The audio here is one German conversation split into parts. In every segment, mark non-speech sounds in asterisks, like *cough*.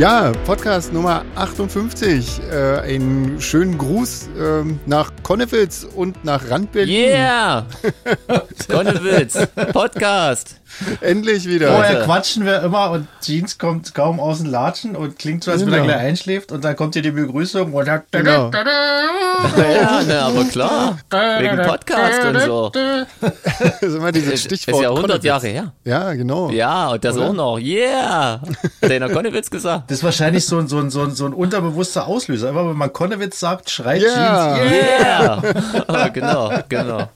Ja, Podcast Nummer 58. Äh, einen schönen Gruß äh, nach Konnewitz und nach Randberlin. Yeah! *laughs* Konnewitz, Podcast. Endlich wieder. Vorher quatschen wir immer und Jeans kommt kaum aus dem Latschen und klingt so, als wenn er Genau. gleich einschläft und dann kommt hier die Begrüßung und dann Genau. Ja, ne, aber klar. Wegen Podcast und so. *laughs* Das ist immer dieses Stichwort. ist ja 100 Konnewitz. Jahre her. Ja, genau. Ja, und das Oder? auch noch. Yeah! Hat einer Konnewitz gesagt. Das ist wahrscheinlich so ein, so ein, so ein, so ein unterbewusster Auslöser. Immer wenn man Konnewitz sagt, schreit Ja. Jeans. Yeah. Yeah! *laughs* genau, genau.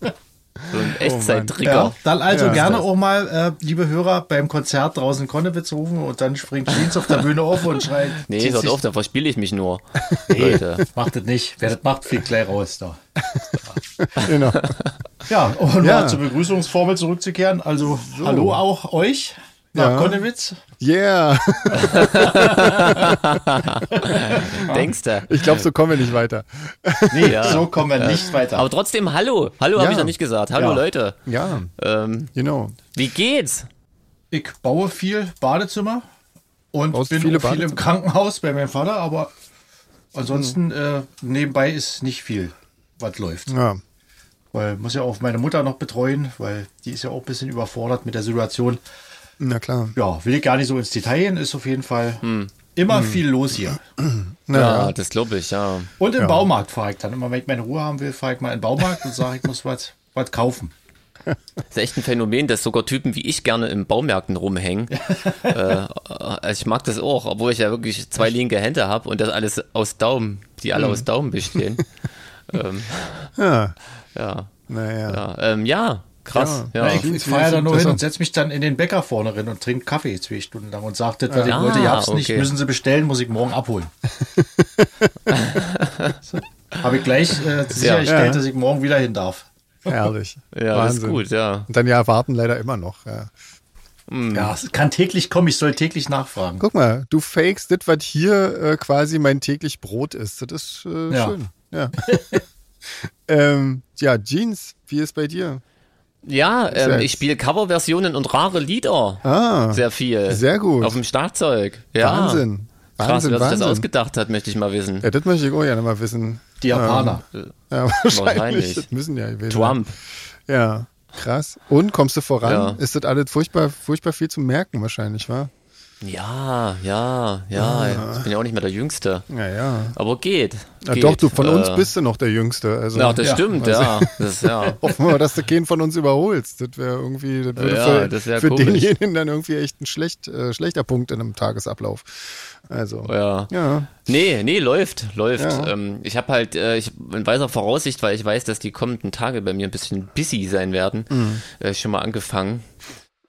So ein Echtzeit-Trigger. Ja, dann also Ja, gerne auch mal, äh, liebe Hörer, beim Konzert draußen Konnewitz rufen und dann springt Jeans auf der Bühne auf und schreit. Nee, hört auf, da verspiele ich mich nur. *laughs* Nee, Leute. macht das nicht. Wer das macht, fliegt gleich raus da. *laughs* genau. Ja, und Ja. mal zur Begrüßungsformel zurückzukehren. Also, hallo auch euch nach Ja. Konnewitz. Yeah. *laughs* Denkst du? Ich glaube, so kommen wir nicht weiter. Nee, Ja. so kommen wir nicht weiter. Aber trotzdem, hallo. Hallo Ja. habe ich noch nicht gesagt. Hallo Ja. Leute. Ja, Ähm, genau. wie geht's? Ich baue viel Badezimmer und Baust bin viele viel im? Krankenhaus bei meinem Vater, aber ansonsten äh, nebenbei ist nicht viel, was läuft. Ja. Weil muss ja auch meine Mutter noch betreuen, weil die ist ja auch ein bisschen überfordert mit der Situation. Na klar. Ja, will ich gar nicht so ins Detail gehen, ist auf jeden Fall immer viel los hier. *clears throat* Na, Ja, ja. das glaube ich, ja. Und im Ja. Baumarkt fahre ich dann immer, wenn ich meine Ruhe haben will, fahre ich mal in den Baumarkt und sage, ich muss was, was kaufen. *laughs* Das ist echt ein Phänomen, dass sogar Typen wie ich gerne in Baumärkten rumhängen. *laughs* äh, also ich mag das auch, obwohl ich ja wirklich zwei linke Hände habe und das alles aus Daumen, die alle aus Daumen bestehen. *laughs* ähm, ja. ja, Naja. ja, ähm, ja, krass. Ja. Ja, Ja, ich ich fahre ja da nur das hin und setze mich dann in den Bäcker vorne rein und trinke Kaffee zwei Stunden lang und sage, das, was ich Ah, wollte, ich hab's nicht, okay. müssen Sie bestellen, muss ich morgen abholen. *laughs* Habe ich gleich äh, sichergestellt, Ja. dass ich morgen wieder hin darf. Herrlich. *laughs* ja das Wahnsinn. ist gut, ja. Und dann ja warten leider immer noch. Ja. Ja, es kann täglich kommen, ich soll täglich nachfragen. Guck mal, du fakest das, was hier äh, quasi mein täglich Brot ist. Das ist äh, Ja. schön. Ja. *laughs* ähm, ja, Jeans, wie ist bei dir? Ja, ähm, ich spiele Coverversionen und rare Lieder. Ah, Sehr viel. Sehr gut. Auf dem Schlagzeug. Ja. Wahnsinn. Krass, Wahnsinn, wer sich das Wahnsinn. ausgedacht hat, möchte ich mal wissen. Ja, das möchte ich auch gerne mal wissen. Die Japaner. Ja, *laughs* wahrscheinlich. Wahrscheinlich. Das müssen ja gewesen Trump. Ja, krass. Und kommst du voran? Ja. Ist das alles furchtbar, furchtbar viel zu merken wahrscheinlich, wa? Ja, ja, ja. Ah. Ich bin ja auch nicht mehr der Jüngste. Ja, ja. Aber geht. ja geht. doch, du von uns Äh, bist du noch der Jüngste. Also Ja, das Ja, stimmt, ja. Das, ja. *laughs* hoffen wir, dass du keinen von uns überholst. Das wäre irgendwie, das würde Ja, für, das wär für denjenigen dann irgendwie echt ein schlecht, äh, schlechter Punkt in einem Tagesablauf. Also, ja. ja. Nee, nee, läuft, läuft. Ja. Ähm, ich habe halt, äh, ich in weiser Voraussicht, weil ich weiß, dass die kommenden Tage bei mir ein bisschen busy sein werden, Mhm. äh, schon mal angefangen.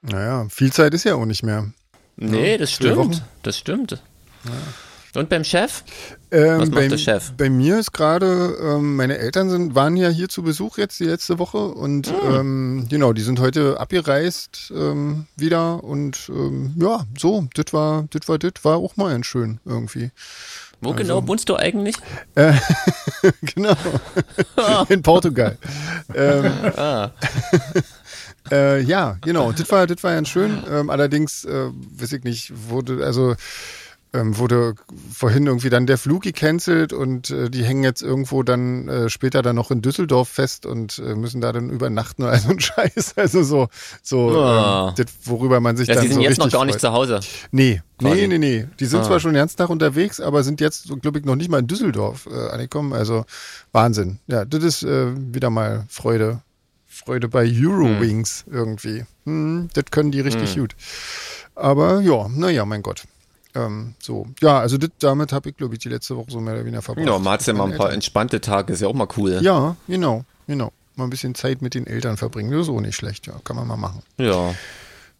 Naja, viel Zeit ist ja auch nicht mehr. Nee, das zwei Wochen. stimmt. Das stimmt. Und beim Chef? Ähm, Was macht bei, der Chef? Bei mir ist gerade, ähm, meine Eltern sind, waren ja hier zu Besuch jetzt die letzte Woche und Ah. ähm, genau, die sind heute abgereist ähm, wieder und ähm, ja, so, das war, das war, das war auch mal ein schön irgendwie. Wo Also genau wohnst du eigentlich? *laughs* genau. *laughs* In Portugal. ähm, Ah, Äh, ja, genau. Das war, das war ja schön. Ähm, allerdings, äh, weiß ich nicht, wurde, also ähm, wurde vorhin irgendwie dann der Flug gecancelt und äh, die hängen jetzt irgendwo dann äh, später dann noch in Düsseldorf fest und äh, müssen da dann übernachten oder *laughs* so ein Scheiß. Also so, so Ah. ähm, das, worüber man sich ja, dann die sind so jetzt noch gar nicht freut. zu Hause. Nee, nee, quasi. nee, nee. Die sind Ah. zwar schon den ganzen Tag unterwegs, aber sind jetzt, glaube ich, noch nicht mal in Düsseldorf äh, angekommen. Also Wahnsinn. Ja, das ist äh, wieder mal Freude. Freude bei Eurowings irgendwie. Hm, das können die richtig gut. Aber ja, naja, mein Gott. Ähm, so, ja, also das, damit habe ich, glaube ich, die letzte Woche so mehr oder weniger verbracht. Ja, man hat ja mal ein paar den entspannte Tage, ist ja auch mal cool. Eltern. Ja, genau, genau. Mal ein bisschen Zeit mit den Eltern verbringen. Das ist auch nicht schlecht, ja. Kann man mal machen. Ja.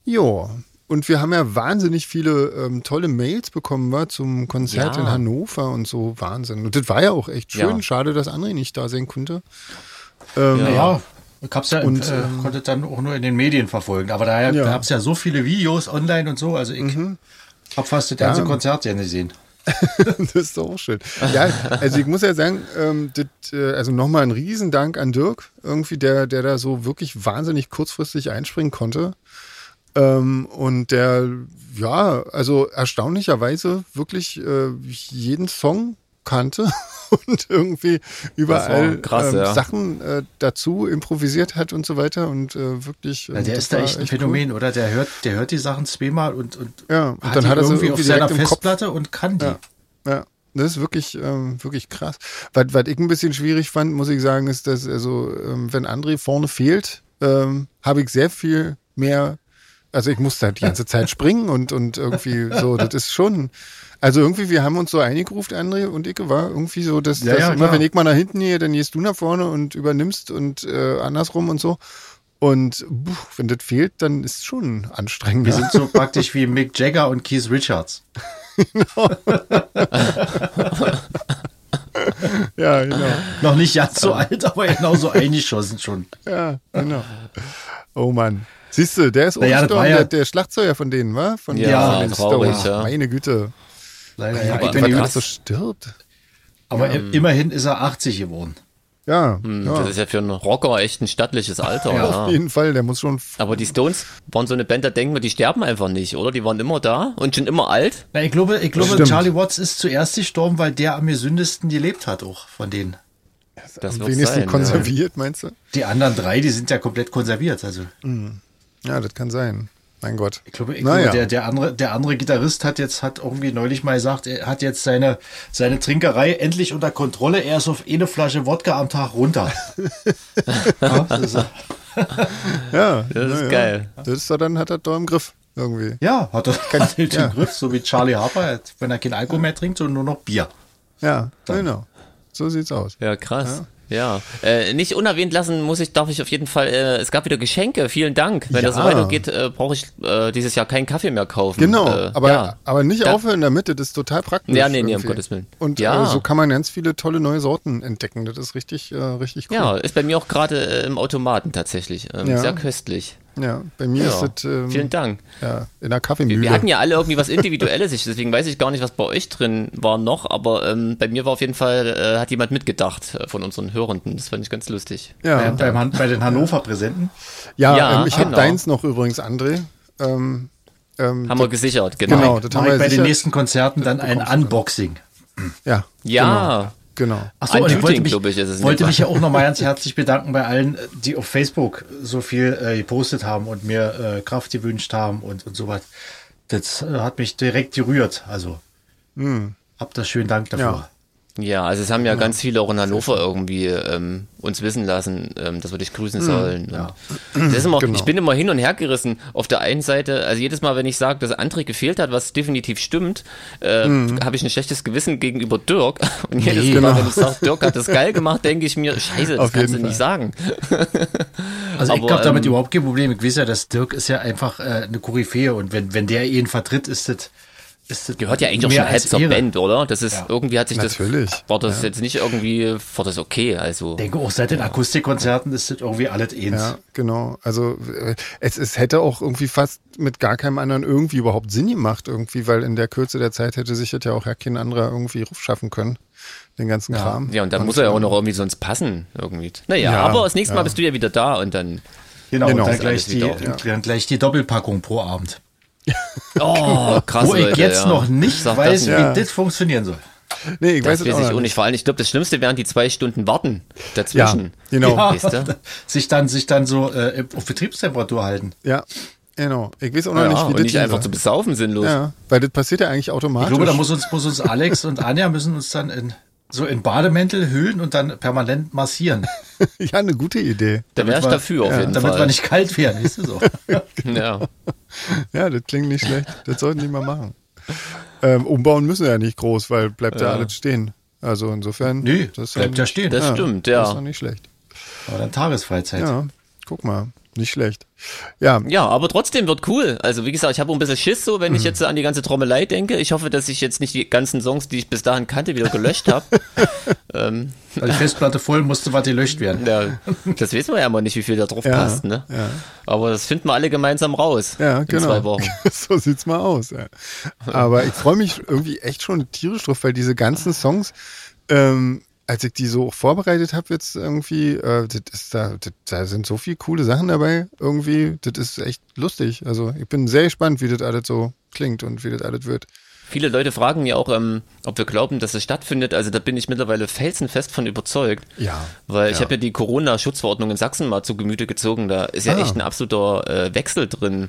Ja, und wir haben ja wahnsinnig viele ähm, tolle Mails bekommen war zum Konzert Ja. in Hannover und so. Wahnsinn. Und das war ja auch echt schön. Ja. Schade, dass André nicht da sein konnte. Ähm, Ja. Naja, ich hab's ja, Und, äh, ähm, konnte dann auch nur in den Medien verfolgen. Aber da Ja. Mhm. gab's ja so viele Videos online und so. Also ich hab fast das ganze Ja. Konzert ja gesehen. *laughs* das ist doch auch schön. Ja, also ich muss ja sagen, ähm, das, äh, also nochmal ein Riesendank an Dirk, irgendwie, der, der da so wirklich wahnsinnig kurzfristig einspringen konnte. Ähm, und der, ja, also erstaunlicherweise wirklich äh, jeden Song kannte *laughs* und irgendwie überall krass, ähm, ja. Sachen äh, dazu improvisiert hat und so weiter und äh, wirklich. Ja, ähm, der das ist da echt ein cool. Phänomen, oder? Der hört, der hört die Sachen zweimal und, und Ja, und hat dann die hat er irgendwie irgendwie auf seiner. Festplatte und kann die. Ja. Ja, das ist wirklich, ähm, wirklich krass. Was, was ich ein bisschen schwierig fand, muss ich sagen, ist, dass also, ähm, wenn André vorne fehlt, ähm, habe ich sehr viel mehr, also ich musste halt die ganze Zeit springen und, und irgendwie so, das ist schon, also irgendwie, wir haben uns so eingerufen, André und ich, war irgendwie so, dass, Ja, dass ja, immer, klar. wenn ich mal nach hinten gehe, dann gehst du nach vorne und übernimmst und äh, andersrum und so. Und puh, wenn das fehlt, dann ist es schon anstrengend. Wir sind so praktisch wie Mick Jagger und Keith Richards. *laughs* ja, genau. Noch nicht ganz so alt, aber genauso eingeschossen schon. Ja, genau. Oh Mann. Siehst du, der ist Naja, ja- der, der Schlagzeuger von denen, wa? Von, Ja, von den traurig, Stones. ja. Meine Güte. Leider, ja. Aber- Ich bin aber so stirbt. aber immerhin ist er 80 geworden. Ja, Hm, ja. Das ist ja für einen Rocker echt ein stattliches Alter. Ja, ja. auf jeden Fall, der muss schon. Aber die Stones waren so eine Band, da denken wir, die sterben einfach nicht, oder? Die waren immer da und schon immer alt. Na, ich glaube, ich glaube. Charlie Watts ist zuerst gestorben, weil der am gesündesten gelebt hat, auch von denen. Das am wird wenigsten sein, konserviert, meinst du? Die anderen drei, die sind ja komplett konserviert. Also Ja, das kann sein. Mein Gott. ich glaube, ich naja. glaube der, der, andere, der andere Gitarrist hat jetzt hat irgendwie neulich mal gesagt, er hat jetzt seine, seine Trinkerei endlich unter Kontrolle. Er ist auf eine Flasche Wodka am Tag runter. *laughs* ja, das ist, ja, Das ist naja. geil. Das ist er dann, hat er doch im Griff. Irgendwie. ja, hat er *laughs* hat den ja. Griff, so wie Charlie Harper, wenn er kein Alkohol mehr trinkt, sondern nur noch Bier. Ja, genau. So sieht's aus. Ja, krass. Ja, Äh, nicht unerwähnt lassen muss ich, darf ich auf jeden Fall, äh, es gab wieder Geschenke, vielen Dank. Wenn das so Ja. weitergeht, äh, brauche ich äh, dieses Jahr keinen Kaffee mehr kaufen. Genau, äh, aber, ja. aber nicht Da- aufhören damit, das ist total praktisch. Ja, nee, nee, um irgendwie. Gottes Willen. Und Ja. äh, so kann man ganz viele tolle neue Sorten entdecken. Das ist richtig, äh, richtig cool. Ja, ist bei mir auch gerade äh, im Automaten tatsächlich. Ähm, Ja. Sehr köstlich. Ja, bei mir Ja. ist das ähm, Vielen Dank. ja, in der Kaffeemühle. Wir hatten ja alle irgendwie was Individuelles, ich, deswegen weiß ich gar nicht, was bei euch drin war noch, aber ähm, bei mir war auf jeden Fall, äh, hat jemand mitgedacht äh, von unseren Hörenden. Das fand ich ganz lustig. ja, Bei, beim Han- bei den Hannover-Präsenten. ja, Ja, ähm, ich habe genau. deins noch übrigens, André. Ähm, ähm, Haben wir gesichert, genau. genau, das haben wir bei den nächsten Konzerten dann ein Unboxing. Ja, Ja, genau. Ach so, und ich wollte mich, ich, wollte mich ja auch nochmal ganz herzlich bedanken bei allen, die auf Facebook so viel äh, gepostet haben und mir äh, Kraft gewünscht haben und, und so was. Das äh, hat mich direkt gerührt. Also, habt das schönen Dank dafür. Hm. Ja. Ja, also es haben ja ganz viele auch in Hannover irgendwie ähm, uns wissen lassen, ähm, dass wir dich grüßen sollen. ja. Das ist immer, Genau. Ich bin immer hin und her gerissen. Auf der einen Seite, also jedes Mal, wenn ich sage, dass André gefehlt hat, was definitiv stimmt, äh, habe ich ein schlechtes Gewissen gegenüber Dirk. *laughs* Und jedes Nee, Mal, genau. wenn ich sage, Dirk hat das geil gemacht, denke ich mir, scheiße, das Auf kannst du jeden nicht sagen. *laughs* Also ich Aber, habe damit ähm, überhaupt kein Problem. Ich weiß ja, dass Dirk ist ja einfach äh, eine Koryphäe und wenn, wenn der ihn vertritt, ist das, ist das Gehört ja eigentlich auch schon halt zur. Band, oder? Das ist, Ja. irgendwie hat sich Natürlich. das, war das jetzt nicht irgendwie, war das okay, also. Ich denke auch seit den Akustikkonzerten ist das irgendwie alles eins. Ja, genau. Also äh, es, es hätte auch irgendwie fast mit gar keinem anderen irgendwie überhaupt Sinn gemacht, irgendwie, weil in der Kürze der Zeit hätte sich das ja auch ja kein anderer irgendwie Ruf schaffen können, den ganzen Kram. Ja, und dann muss er ja auch noch irgendwie sonst passen, irgendwie. Naja, Ja, aber das nächste Mal ja. bist du ja wieder da und dann, Genau, Genau. und dann gleich, die, wieder, ja. dann gleich die Doppelpackung pro Abend. Oh, krass, Wo ich Leute, jetzt ja. noch nicht Sag weiß, das wie nicht. Ja. das funktionieren soll. Nee, ich weiß Das es weiß noch auch nicht. Vor allem, ich glaube, das Schlimmste wären die zwei Stunden Warten dazwischen. Ja, genau. Ja, Weißt du? *laughs* sich dann, sich dann so äh, auf Betriebstemperatur halten. Ja, genau. Ich weiß auch noch Ja, nicht, wie und das nicht einfach zu besaufen sinnlos. Ja, weil das passiert ja eigentlich automatisch. Ich glaube, da muss uns, muss uns Alex und Anja müssen uns dann in, so in Bademäntel hüllen und dann permanent massieren. *laughs* ja, eine gute Idee. Da wäre ich dafür auf jeden damit Fall. wir nicht kalt werden, weißt du so. ja. Ja, das klingt nicht schlecht. Das sollten die mal machen. Ähm, umbauen müssen wir ja nicht groß, weil bleibt ja, Ja. alles stehen. Also insofern. Nö, das bleibt ja stehen. Das stimmt, ja. Das ist doch nicht schlecht. Aber dann Tagesfreizeit. Ja, guck mal. Nicht schlecht. Ja, Ja, aber trotzdem wird cool. Also wie gesagt, ich habe ein bisschen Schiss so, wenn ich Mhm. jetzt an die ganze Trommelei denke. Ich hoffe, dass ich jetzt nicht die ganzen Songs, die ich bis dahin kannte, wieder gelöscht habe. *laughs* ähm, Weil die Festplatte voll musste was gelöscht werden. ja, das wissen wir ja mal nicht, wie viel da drauf Ja, passt. Ne? ja. Aber das finden wir alle gemeinsam raus. Ja, in genau. zwei Wochen. *laughs* so sieht's mal aus. Ja. Aber ich freue mich irgendwie echt schon tierisch drauf, weil diese ganzen Songs, ähm, als ich die so vorbereitet habe jetzt irgendwie, äh, ist da, das, da sind so viele coole Sachen dabei irgendwie. Das ist echt lustig. Also ich bin sehr gespannt, wie das alles so klingt und wie das alles wird. Viele Leute fragen mir auch, ähm, ob wir glauben, dass es stattfindet. Also da bin ich mittlerweile felsenfest von überzeugt. Ja. Weil ich ja. habe ja die Corona-Schutzverordnung in Sachsen mal zu Gemüte gezogen. Da ist ja Ah. echt ein absoluter äh, Wechsel drin,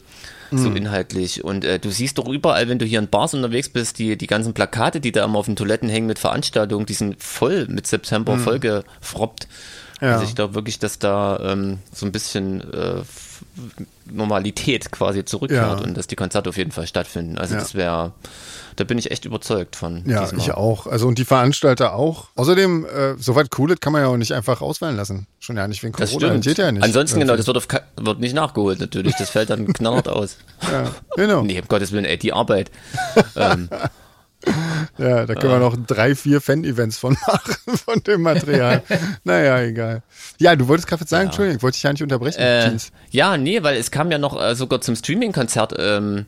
so inhaltlich. Und äh, du siehst doch überall, wenn du hier in Bars unterwegs bist, die, die ganzen Plakate, die da immer auf den Toiletten hängen mit Veranstaltungen, die sind voll mit September vollgefroppt. Ja. Also ich glaube wirklich, dass da ähm, so ein bisschen äh, Normalität quasi zurückkehrt Ja. und dass die Konzerte auf jeden Fall stattfinden. Also Ja. das wäre, da bin ich echt überzeugt von. Ja, diesmal. ich auch. Also und die Veranstalter auch. Außerdem, äh, soweit cool das kann man ja auch nicht einfach auswählen lassen. Schon ja nicht wegen Corona. Das geht ja nicht. Ansonsten, genau, das wird, auf, wird nicht nachgeholt natürlich. Das fällt dann knallhart *laughs* aus. Ja, genau. Nee, um Gottes Willen, ey, die Arbeit. *laughs* ähm, *laughs* Ja, da können wir noch drei, vier Fan-Events von machen, *laughs* von dem Material. naja, egal. Ja, du wolltest gerade sagen, Entschuldigung, wollte ich ja nicht unterbrechen. äh, ja, nee, weil es kam ja noch äh, sogar zum Streaming-Konzert ähm,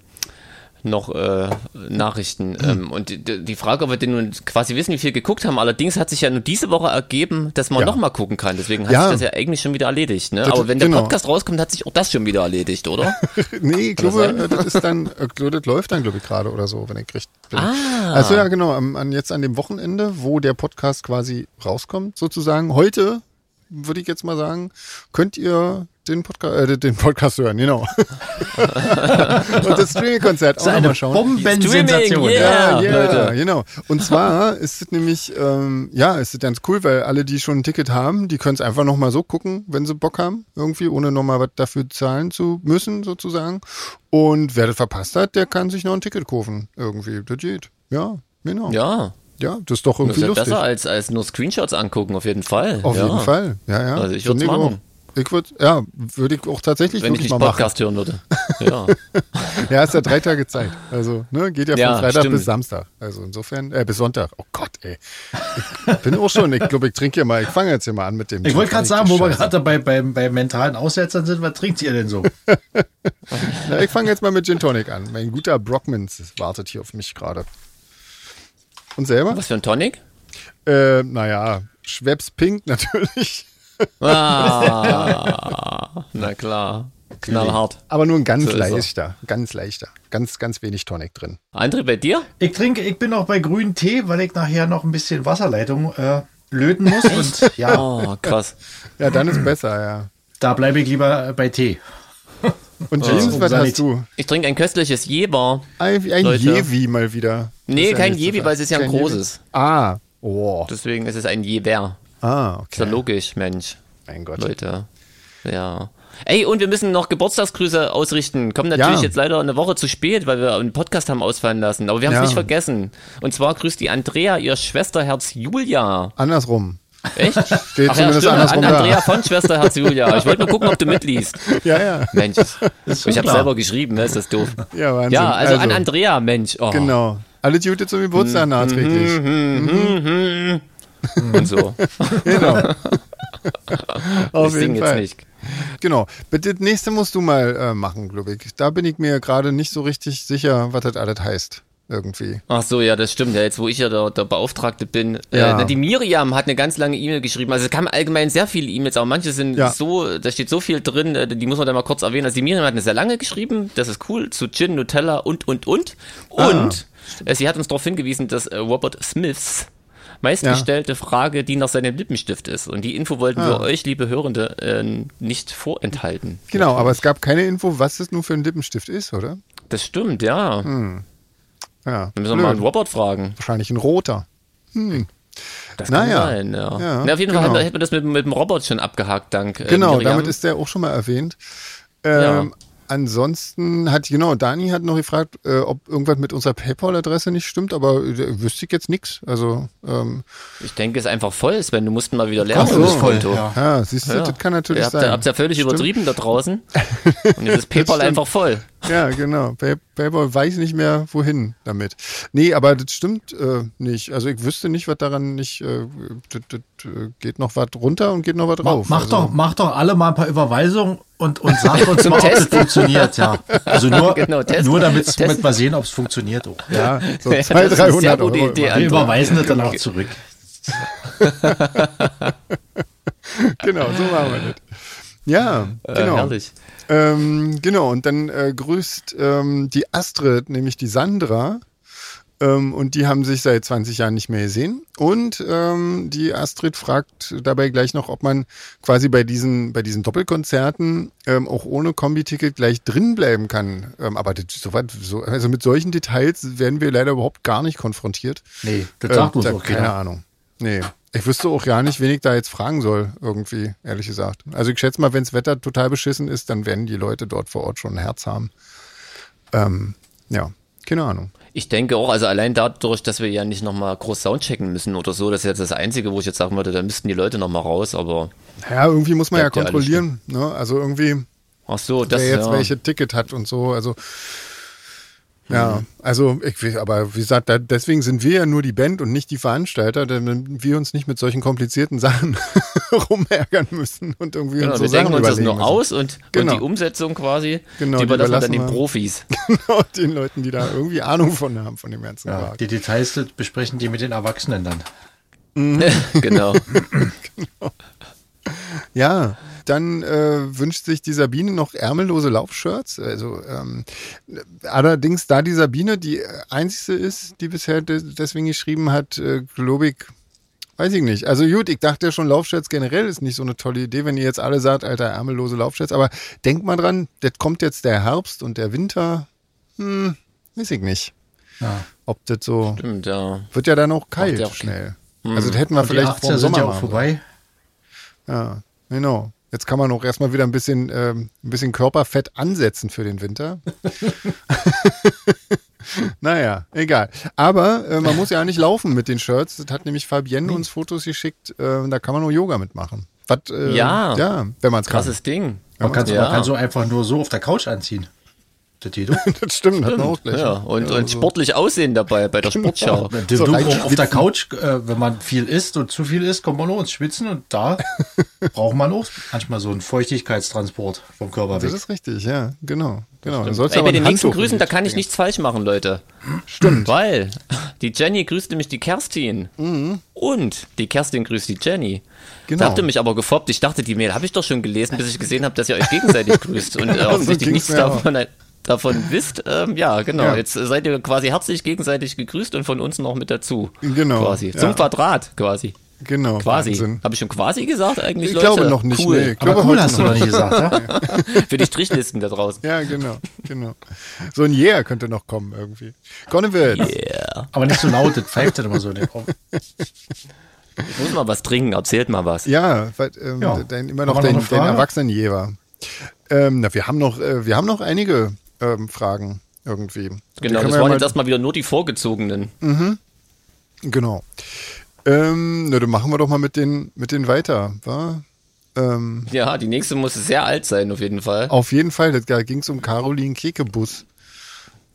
noch äh, Nachrichten. Hm. Ähm, und die, die Frage, ob wir denn nun quasi wissen, wie viel geguckt haben. Allerdings hat sich ja nur diese Woche ergeben, dass man Ja. noch mal gucken kann. Deswegen hat Ja. sich das ja eigentlich schon wieder erledigt. Ne? Das- Aber wenn der genau. Podcast rauskommt, hat sich auch das schon wieder erledigt, oder? *laughs* Nee, ich das glaube, äh, das ist dann, äh, das läuft dann, glaube ich, gerade oder so, wenn ich bin. Ah. Also ja, genau, an, jetzt an dem Wochenende, wo der Podcast quasi rauskommt, sozusagen, heute, würde ich jetzt mal sagen, könnt ihr den Podcast, äh, den Podcast hören, genau. *laughs* Und das Streaming-Konzert auch Das nochmal schauen. Bombensensation. Streaming, Ja, yeah. ja, Leute. genau. Und zwar ist es nämlich, ähm, ja, ist es ganz cool, weil alle, die schon ein Ticket haben, die können es einfach nochmal so gucken, wenn sie Bock haben, irgendwie, ohne nochmal was dafür zahlen zu müssen, sozusagen. Und wer das verpasst hat, der kann sich noch ein Ticket kaufen, irgendwie. Das geht. Ja, genau. Ja, Ja, das ist doch das irgendwie ist ja lustig. besser als, als nur Screenshots angucken, auf jeden Fall. Auf ja. jeden Fall. Ja, ja. Also ich würd's auch. machen. Ich würde, ja, würde ich auch tatsächlich Wenn ich wirklich nicht mal machen. Podcast hören würde. *laughs* Ja. Ja, ist ja drei Tage Zeit. Also, ne, geht ja von Ja, Freitag stimmt. bis Samstag. Also insofern, äh, bis Sonntag. Oh Gott, ey. Ich bin auch schon, ich glaube, ich trinke hier mal, ich fange jetzt hier mal an mit dem. Ich wollte gerade sagen, wo wir gerade bei, bei, bei mentalen Aussetzern sind, was trinkt ihr denn so? *laughs* Na, ich fange jetzt mal mit Gin Tonic an. Mein guter Brockmans wartet hier auf mich gerade. Und selber? Was für ein Tonic? Äh, naja, Schweppes Pink *laughs* natürlich. *laughs* Ah, na klar. Knallhart. Aber nur ein ganz So er. leichter, ganz leichter. Ganz, ganz wenig Tonic drin. André, bei dir? Ich trinke, ich bin auch bei grünen Tee, weil ich nachher noch ein bisschen Wasserleitung äh, löten muss. Und ja, *laughs* Oh, krass. Ja, dann ist besser, ja. da bleibe ich lieber bei Tee. *laughs* Und Jeans, Oh, was hast du? Ich trinke ein köstliches Jeber. Ein, ein Leute. Jevi mal wieder. Nee, ja kein so Jevi, weil es ist ja ein Kein Jevi. großes. Ah, oh. Deswegen ist es ein Jeber. Ah, Ist ja okay. logisch, Mensch. Mein Gott. Leute. Ja. Ey, und wir müssen noch Geburtstagsgrüße ausrichten. Kommen natürlich Ja. jetzt leider eine Woche zu spät, weil wir einen Podcast haben ausfallen lassen. Aber wir haben es Ja. nicht vergessen. Und zwar grüßt die Andrea ihr Schwesterherz Julia. Andersrum. Echt? *laughs* Steht Ach ja, zumindest stimmt. andersrum An. Andrea von Schwesterherz Julia. Ich wollte nur gucken, ob du mitliest. *laughs* Ja, ja. Mensch. Ich habe selber geschrieben, ne? ist das doof. Ja, Wahnsinn. Ja, also, an Andrea, Mensch. Oh. Genau. Alle Gute zum Geburtstag Mhm. nachträglich. *laughs* Und so. Genau. *laughs* Auf ich jeden jetzt Fall. nicht. Genau. Bitte, das nächste musst du mal äh, machen, glaube ich. Da bin ich mir gerade nicht so richtig sicher, was das alles heißt. Irgendwie. Ach so, ja, das stimmt. Ja, jetzt, wo ich ja der, der Beauftragte bin. Ja. Äh, die Miriam hat eine ganz lange E-Mail geschrieben. Also es kamen allgemein sehr viele E-Mails, aber manche sind Ja. so, da steht so viel drin, äh, die muss man da mal kurz erwähnen. Also die Miriam hat eine sehr lange geschrieben, das ist cool, zu Gin, Nutella und, und, und. Und äh, sie hat uns darauf hingewiesen, dass äh, Robert Smiths meistgestellte Frage, die nach seinem Lippenstift ist. Und die Info wollten wir euch, liebe Hörende, äh, nicht vorenthalten. Genau, aber es gab keine Info, was das nun für ein Lippenstift ist, oder? Das stimmt, ja. Ja. Wir müssen wir mal einen. Robert fragen. Wahrscheinlich ein roter. Das Naja. kann sein, ja. Ja, Na, auf jeden genau. Fall hätten wir das mit, mit dem Robot schon abgehakt, dank äh, Genau, Miriam. damit ist der auch schon mal erwähnt. Ähm, Ansonsten hat, genau, Dani hat noch gefragt, äh, ob irgendwas mit unserer PayPal-Adresse nicht stimmt, aber äh, wüsste ich jetzt nichts. Also, ähm, Ich denke, es ist einfach voll, Sven. Du musst mal wieder lernen, Ach so. das Konto. Ja. ja, siehst du, Ja. das kann natürlich Ihr habt, sein. Ihr habt ja völlig Stimmt. übertrieben da draußen. *laughs* Und jetzt ist PayPal einfach voll. Ja, genau. Pay PayPal weiß nicht mehr, wohin damit. Nee, aber das stimmt äh, nicht. Also ich wüsste nicht, was daran nicht, äh, das, das, äh, geht noch was runter und geht noch was drauf. Mach, also, doch, mach doch alle mal ein paar Überweisungen und, und sag uns mal, ob das Testen. funktioniert, ja. Also nur, *laughs* Genau, testen. nur damit Testen. damit wir sehen, ob es funktioniert. Auch. Ja, so Das ist 200, eine sehr 300 gute Euro. Idee, Wir überweisen das dann auch zurück. *laughs* genau, so machen wir das. Ja, Äh, genau. herrlich. Ähm, genau, und dann äh, grüßt ähm, die Astrid, nämlich die Sandra. Ähm, und die haben sich seit 20 Jahren nicht mehr gesehen. Und ähm, die Astrid fragt dabei gleich noch, ob man quasi bei diesen, bei diesen Doppelkonzerten ähm, auch ohne Kombiticket gleich drin bleiben kann. Ähm, aber das, so, weit- so, also mit solchen Details werden wir leider überhaupt gar nicht konfrontiert. Nee, das sagt Ähm, uns auch Keine keiner. Ahnung. Nee. Ich wüsste auch gar nicht, wen ich da jetzt fragen soll, irgendwie, ehrlich gesagt. Also ich schätze mal, wenns Wetter total beschissen ist, dann werden die Leute dort vor Ort schon ein Herz haben. Ähm, ja, keine Ahnung. Ich denke auch, also allein dadurch, dass wir ja nicht nochmal groß Soundchecken müssen oder so, das ist jetzt das Einzige, wo ich jetzt sagen würde, da müssten die Leute nochmal raus, aber Ja, irgendwie muss man ja kontrollieren. Ne? Also irgendwie, ach so, das wer jetzt ja. welche Ticket hat und so. Also ja, also ich will, aber wie gesagt, da, deswegen sind wir ja nur die Band und nicht die Veranstalter, denn wir uns nicht mit solchen komplizierten *laughs* Sachen rumärgern müssen und irgendwie Genau, uns so wir Sachen denken uns das nur müssen. aus und, Genau. und die Umsetzung quasi, Genau, die die überlassen wir dann den Profis. *laughs* Genau, den Leuten, die da irgendwie Ahnung von haben, von dem ganzen Ja, die Details besprechen die mit den Erwachsenen dann. *laughs* genau. Ja, dann äh, wünscht sich die Sabine noch ärmellose Laufshirts. Also ähm, allerdings, da die Sabine die einzige ist, die bisher de deswegen geschrieben hat, äh, glaube ich, weiß ich nicht. Also gut, ich dachte ja schon, Laufshirts generell ist nicht so eine tolle Idee, wenn ihr jetzt alle sagt, alter, ärmellose Laufshirts. Aber denkt mal dran, das kommt jetzt der Herbst und der Winter. Hm, weiß ich nicht. Ja. Ob das so, Stimmt, ja. wird ja dann auch kalt auch- schnell. Also das hätten wir Und die vielleicht 80er vor dem sind Sommer ja auch vorbei. ja, genau. Jetzt kann man auch erstmal wieder ein bisschen, ähm, ein bisschen Körperfett ansetzen für den Winter. *laughs* naja, egal. Aber äh, man muss ja nicht laufen mit den Shirts. Das hat nämlich Fabienne uns Fotos geschickt. Äh, da kann man nur Yoga mitmachen. Was, äh, Ja. Ja, wenn man es kann. Krasses Ding. Man kann, ja. man kann so einfach nur so auf der Couch anziehen. Das geht doch. Das stimmt, hat man auch gleich. Ja, und, Ja, und so. sportlich aussehen dabei bei der *laughs* Sportschau. Du, So auf der Couch, äh, wenn man viel isst und zu viel isst, kommt man nur ins Schwitzen und da *laughs* braucht man auch manchmal so einen Feuchtigkeitstransport vom Körper Das weg. ist richtig, ja, genau. genau. Ey, bei den nächsten Grüßen, da die kann ich nichts falsch machen, Leute. Stimmt. Weil die Jenny grüßt nämlich die Kerstin. Und die Kerstin grüßt die Jenny. Genau. Da habt ihr mich aber gefoppt. Ich dachte, die Mail habe ich doch schon gelesen, bis ich gesehen habe, dass ihr euch gegenseitig grüßt und *laughs* äh, offensichtlich nichts mir auch. Davon, wisst. Ähm, ja, genau. Ja. Jetzt seid ihr quasi herzlich gegenseitig gegrüßt und von uns noch mit dazu. Genau, Quasi. ja. Zum Quadrat, quasi. Genau. Quasi. Habe ich schon quasi gesagt eigentlich, Ich Leute? glaube noch nicht. Cool. Nee, ich Aber glaube cool heute hast du noch nicht gesagt, ja? *laughs* Für die Strichlisten da draußen. Ja, genau, genau. So ein Yeah könnte noch kommen irgendwie. Konnewitz. Yeah. Aber nicht so laut, das pfeift dann immer so in den Raum. Ich muss mal was trinken, erzählt mal was. Ja, weil, ähm, Ja. dein, immer noch noch dein, dein Frage? Erwachsenenjewer. Ähm, na, wir haben noch, äh, wir haben noch einige ähm, Fragen irgendwie. Genau, das waren ja jetzt mal, erstmal wieder nur die vorgezogenen. Genau. Ähm, na, dann machen wir doch mal mit den, mit den weiter, wa? Ähm, Ja, die nächste muss sehr alt sein, auf jeden Fall. auf jeden Fall, da ging es um Caroline Kekebus,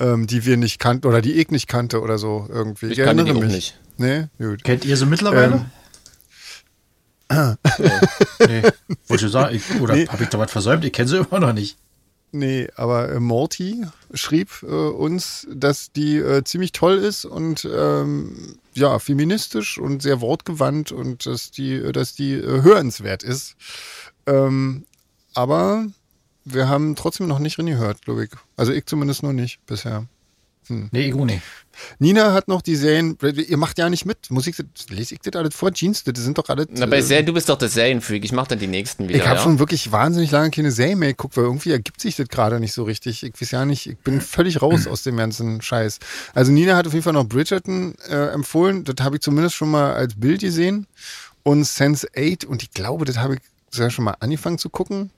ähm, die wir nicht kannten oder die ich nicht kannte oder so irgendwie. Ich kannte die mich. nicht. Nee, gut. Kennt ihr sie mittlerweile? Ähm. nee. *laughs* Wollte ich sagen, ich, oder Nee. habe ich da was versäumt? Ich kenne sie immer noch nicht. Nee, aber äh, Morty schrieb äh, uns, dass die äh, ziemlich toll ist und ähm, ja, feministisch und sehr wortgewandt und dass die, äh, dass die äh, hörenswert ist. Ähm, aber wir haben trotzdem noch nicht reingehört, glaube ich. Also ich zumindest noch nicht bisher. Nee, ich auch nicht. Nina hat noch die Serien, ihr macht ja nicht mit. Musik, lese ich das alles vor? Jeans, das sind doch alle. Na, bei äh, Serien, du bist doch der Serienfreak. Ich mach dann die nächsten wieder. Ich habe ja? schon wirklich wahnsinnig lange keine Serie mehr geguckt, weil irgendwie ergibt sich das gerade nicht so richtig. Ich weiß ja nicht, ich bin völlig raus aus dem ganzen Scheiß. Also Nina hat auf jeden Fall noch Bridgerton äh, empfohlen. Das habe ich zumindest schon mal als Bild gesehen. Und Sense 8 und ich glaube, das habe ich sogar schon mal angefangen zu gucken.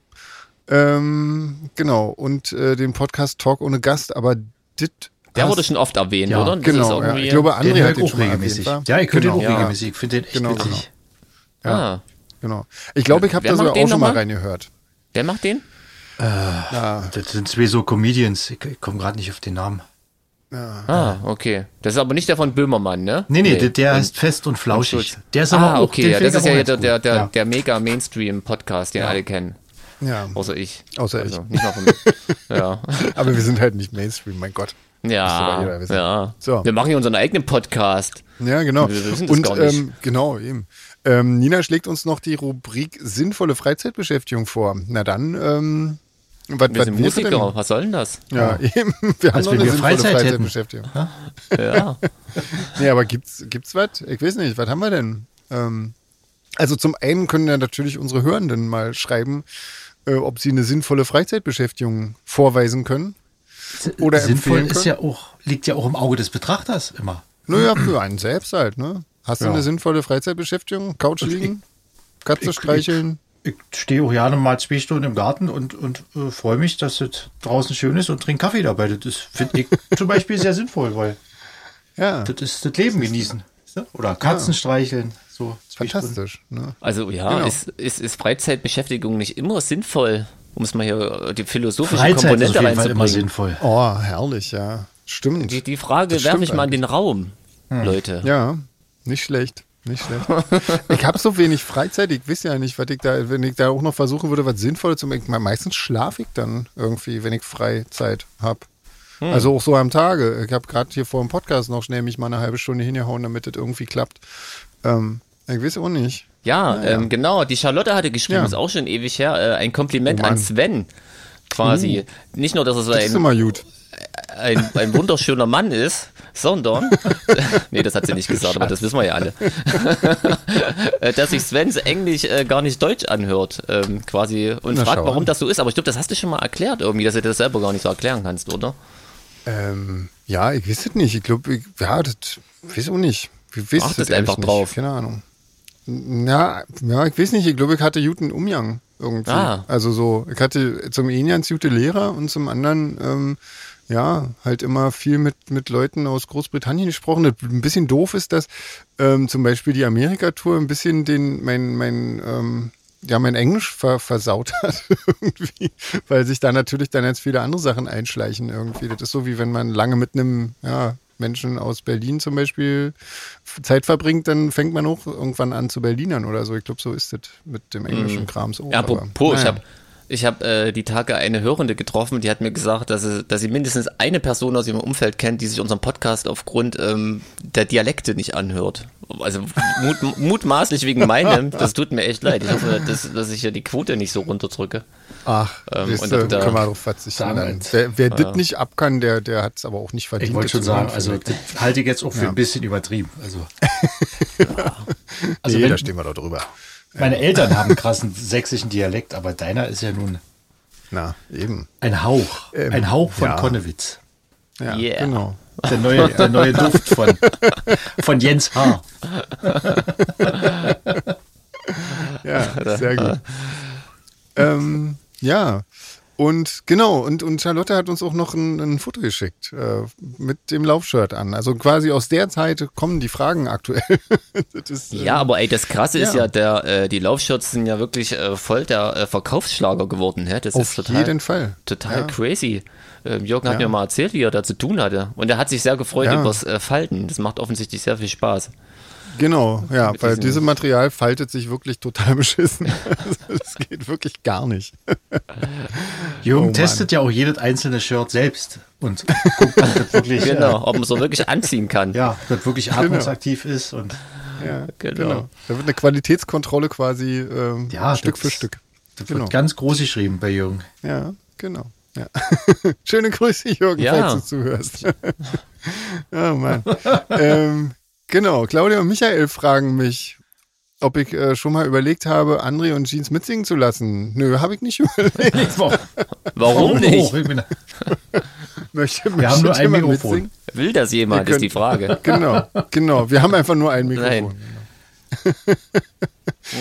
Ähm, genau. Und äh, den Podcast Talk ohne Gast, aber das. Der wurde schon oft erwähnt, Ja, oder? Das ist Genau, ja. ich glaube, Den André höre hat ich den auch schon regelmäßig. erwähnt. Ja, ich höre den auch Genau. Ja. regelmäßig. Ich finde den echt Genau, witzig. Ah, Genau. Ich glaube, ich habe da sogar den auch schon mal reingehört. wer macht den? Das sind zwei so Comedians. Ich, ich komme gerade nicht auf den Namen. Ah, okay. Das ist aber nicht der von Böhmermann, ne? Nee, nee, der, der heißt fest und flauschig. Der ist aber Ah, auch, okay, den ja, das ich ist ja der, der, der, Ja. der mega Mainstream-Podcast, den alle kennen. Ja. Außer ich. Außer Also, nicht mal von mir. ja. Aber wir sind halt nicht Mainstream, mein Gott. Ja, ja. So. Wir machen hier unseren eigenen Podcast. Ja, genau. Wir wissen das Und gar nicht. Ähm, genau, eben. Ähm, Nina schlägt uns noch die Rubrik sinnvolle Freizeitbeschäftigung vor. Na dann, ähm, was, Wir sind was wäre Musiker, was soll denn das? Denn? Ja, eben. Wir haben Als noch eine wir sinnvolle Freizeit. Freizeitbeschäftigung. Ja. *laughs* Nee, aber gibt's, gibt's was? Ich weiß nicht, was haben wir denn? Ähm, also zum einen können ja natürlich unsere Hörenden mal schreiben, äh, ob sie eine sinnvolle Freizeitbeschäftigung vorweisen können. Oder Sinnvoll empfehlen ist ja auch, liegt ja auch im Auge des Betrachters immer. Naja, *clears throat* für einen selbst halt, ne? Hast du Ja. eine sinnvolle Freizeitbeschäftigung? Couch liegen? Katze streicheln? Ich stehe auch gerne mal zwei Stunden im Garten und, und äh, freue mich, dass es draußen schön ist und trinke Kaffee dabei. Das finde ich *laughs* zum Beispiel sehr sinnvoll, weil Ja, das ist das Leben genießen. du? Oder Katzen streicheln. So fantastisch. Ne? Also ja, Genau. ist, ist, ist Freizeitbeschäftigung nicht immer sinnvoll, um es mal hier äh, die philosophische Freizeit ist auf Komponente jeden Fall immer sinnvoll. Oh, herrlich, ja. Stimmt. Die, die Frage werfe ich mal in den Raum, Hm. Leute. Ja, nicht schlecht. Nicht schlecht. *laughs* ich habe so wenig Freizeit, ich weiß ja nicht, was ich da, wenn ich da auch noch versuchen würde, was Sinnvolles zu machen. Meistens schlafe ich dann irgendwie, wenn ich Freizeit habe. Hm. Also auch so am Tage. Ich habe gerade hier vor dem Podcast noch schnell mich mal eine halbe Stunde hingehauen, damit das irgendwie klappt. Ähm, ich weiß auch nicht. Ja, Ähm, genau. Die Charlotte hatte geschrieben, Ja. ist auch schon ewig her, äh, ein Kompliment Oh an Sven. Quasi. Nicht nur, dass er so Das ein, ein, ein wunderschöner Mann ist, sondern, *laughs* nee, das hat sie nicht gesagt, aber das wissen wir ja alle, *laughs* Äh, dass sich Svens Englisch äh, gar nicht Deutsch anhört, ähm, quasi, und Na, fragt, warum an. das so ist. Aber ich glaube, das hast du schon mal erklärt irgendwie, dass du das selber gar nicht so erklären kannst, oder? Ähm, ja, ich weiß es nicht. Ich glaube, ich, ja, das weiß auch nicht. Ich weiß es ehrlich einfach nicht. drauf. Keine Ahnung. Ja, ja, ich weiß nicht. Ich glaube, ich hatte guten Umgang irgendwie. Ah. Also so, ich hatte zum einen ganz gute Lehrer und zum anderen, ähm, ja, halt immer viel mit, mit Leuten aus Großbritannien gesprochen. Das ein bisschen doof ist, dass ähm, zum Beispiel die Amerika-Tour ein bisschen den, mein, mein, ähm, ja, mein Englisch ver versaut hat *laughs* irgendwie, weil sich da natürlich dann jetzt viele andere Sachen einschleichen irgendwie. Das ist so, wie wenn man lange mit einem, ja, Menschen aus Berlin zum Beispiel Zeit verbringt, dann fängt man auch irgendwann an zu Berlinern oder so. Ich glaube, so ist das mit dem englischen Kram so. Ja, aber, apropos, ich naja. habe ich hab, äh, die Tage eine Hörende getroffen, die hat mir gesagt, dass sie, dass sie mindestens eine Person aus ihrem Umfeld kennt, die sich unseren Podcast aufgrund ähm, der Dialekte nicht anhört. Also mut, *laughs* mutmaßlich wegen meinem. Das tut mir echt leid. Ich hoffe, dass, dass ich ja die Quote nicht so runterdrücke. Ach, Ähm, wisst und ihr, da- können wir darauf verzichten. Wer, wer das nicht ab kann, der, der hat es aber auch nicht verdient. Ich wollte das schon zu sagen, also das halte ich jetzt auch für ein bisschen übertrieben. Also, *laughs* ich. also nee, wenn- da stehen wir doch drüber. Meine Eltern haben einen krassen sächsischen Dialekt, aber deiner ist ja nun Na, eben. ein Hauch. Ähm, ein Hauch von ja. Konnewitz. Ja, Yeah. genau. Der neue, der neue Duft von, von Jens H. Ja, sehr gut. ähm, ja. Und genau, und, und Charlotte hat uns auch noch ein, ein Foto geschickt äh, mit dem Laufshirt an. Also quasi aus der Zeit kommen die Fragen aktuell. *laughs* das ist, äh, Ja, aber ey, das Krasse ist Ja. ja, der, äh, die Laufshirts sind ja wirklich äh, voll der äh, Verkaufsschlager geworden. Hä? Das auf ist total, jeden Fall. total Ja. crazy. Ähm, Jürgen hat Ja. mir mal erzählt, wie er da zu tun hatte. Und er hat sich sehr gefreut Ja. übers äh, Falten. Das macht offensichtlich sehr viel Spaß. Genau, ja, weil diesem- dieses Material faltet sich wirklich total *laughs* beschissen. Also, Das geht wirklich gar nicht. Jürgen Oh Mann. testet ja auch jedes einzelne Shirt selbst und guckt, ob das wirklich, *laughs* Genau, ob man so wirklich anziehen kann. äh, ja, ob das wirklich atmungsaktiv ist und Ja, Genau. genau. Da wird eine Qualitätskontrolle quasi ähm, Ja, Stück das- für Stück. das Genau. wird ganz groß geschrieben bei Jürgen. Ja, genau. Ja. *laughs* Schöne Grüße, Jürgen, Ja. falls du zuhörst. oh Mann. ähm, genau, Claudia und Michael fragen mich, ob ich äh, schon mal überlegt habe, André und Jeans mitsingen zu lassen. Nö, habe ich nicht *laughs* überlegt. Warum nicht? Ich bin- *laughs* Möchte, Wir haben nur möchte ein jemand Mikrofon. mitsingen? Will das jemand, Wir ist die Frage. *laughs* Genau, genau. Wir haben einfach nur ein Mikrofon. Nein.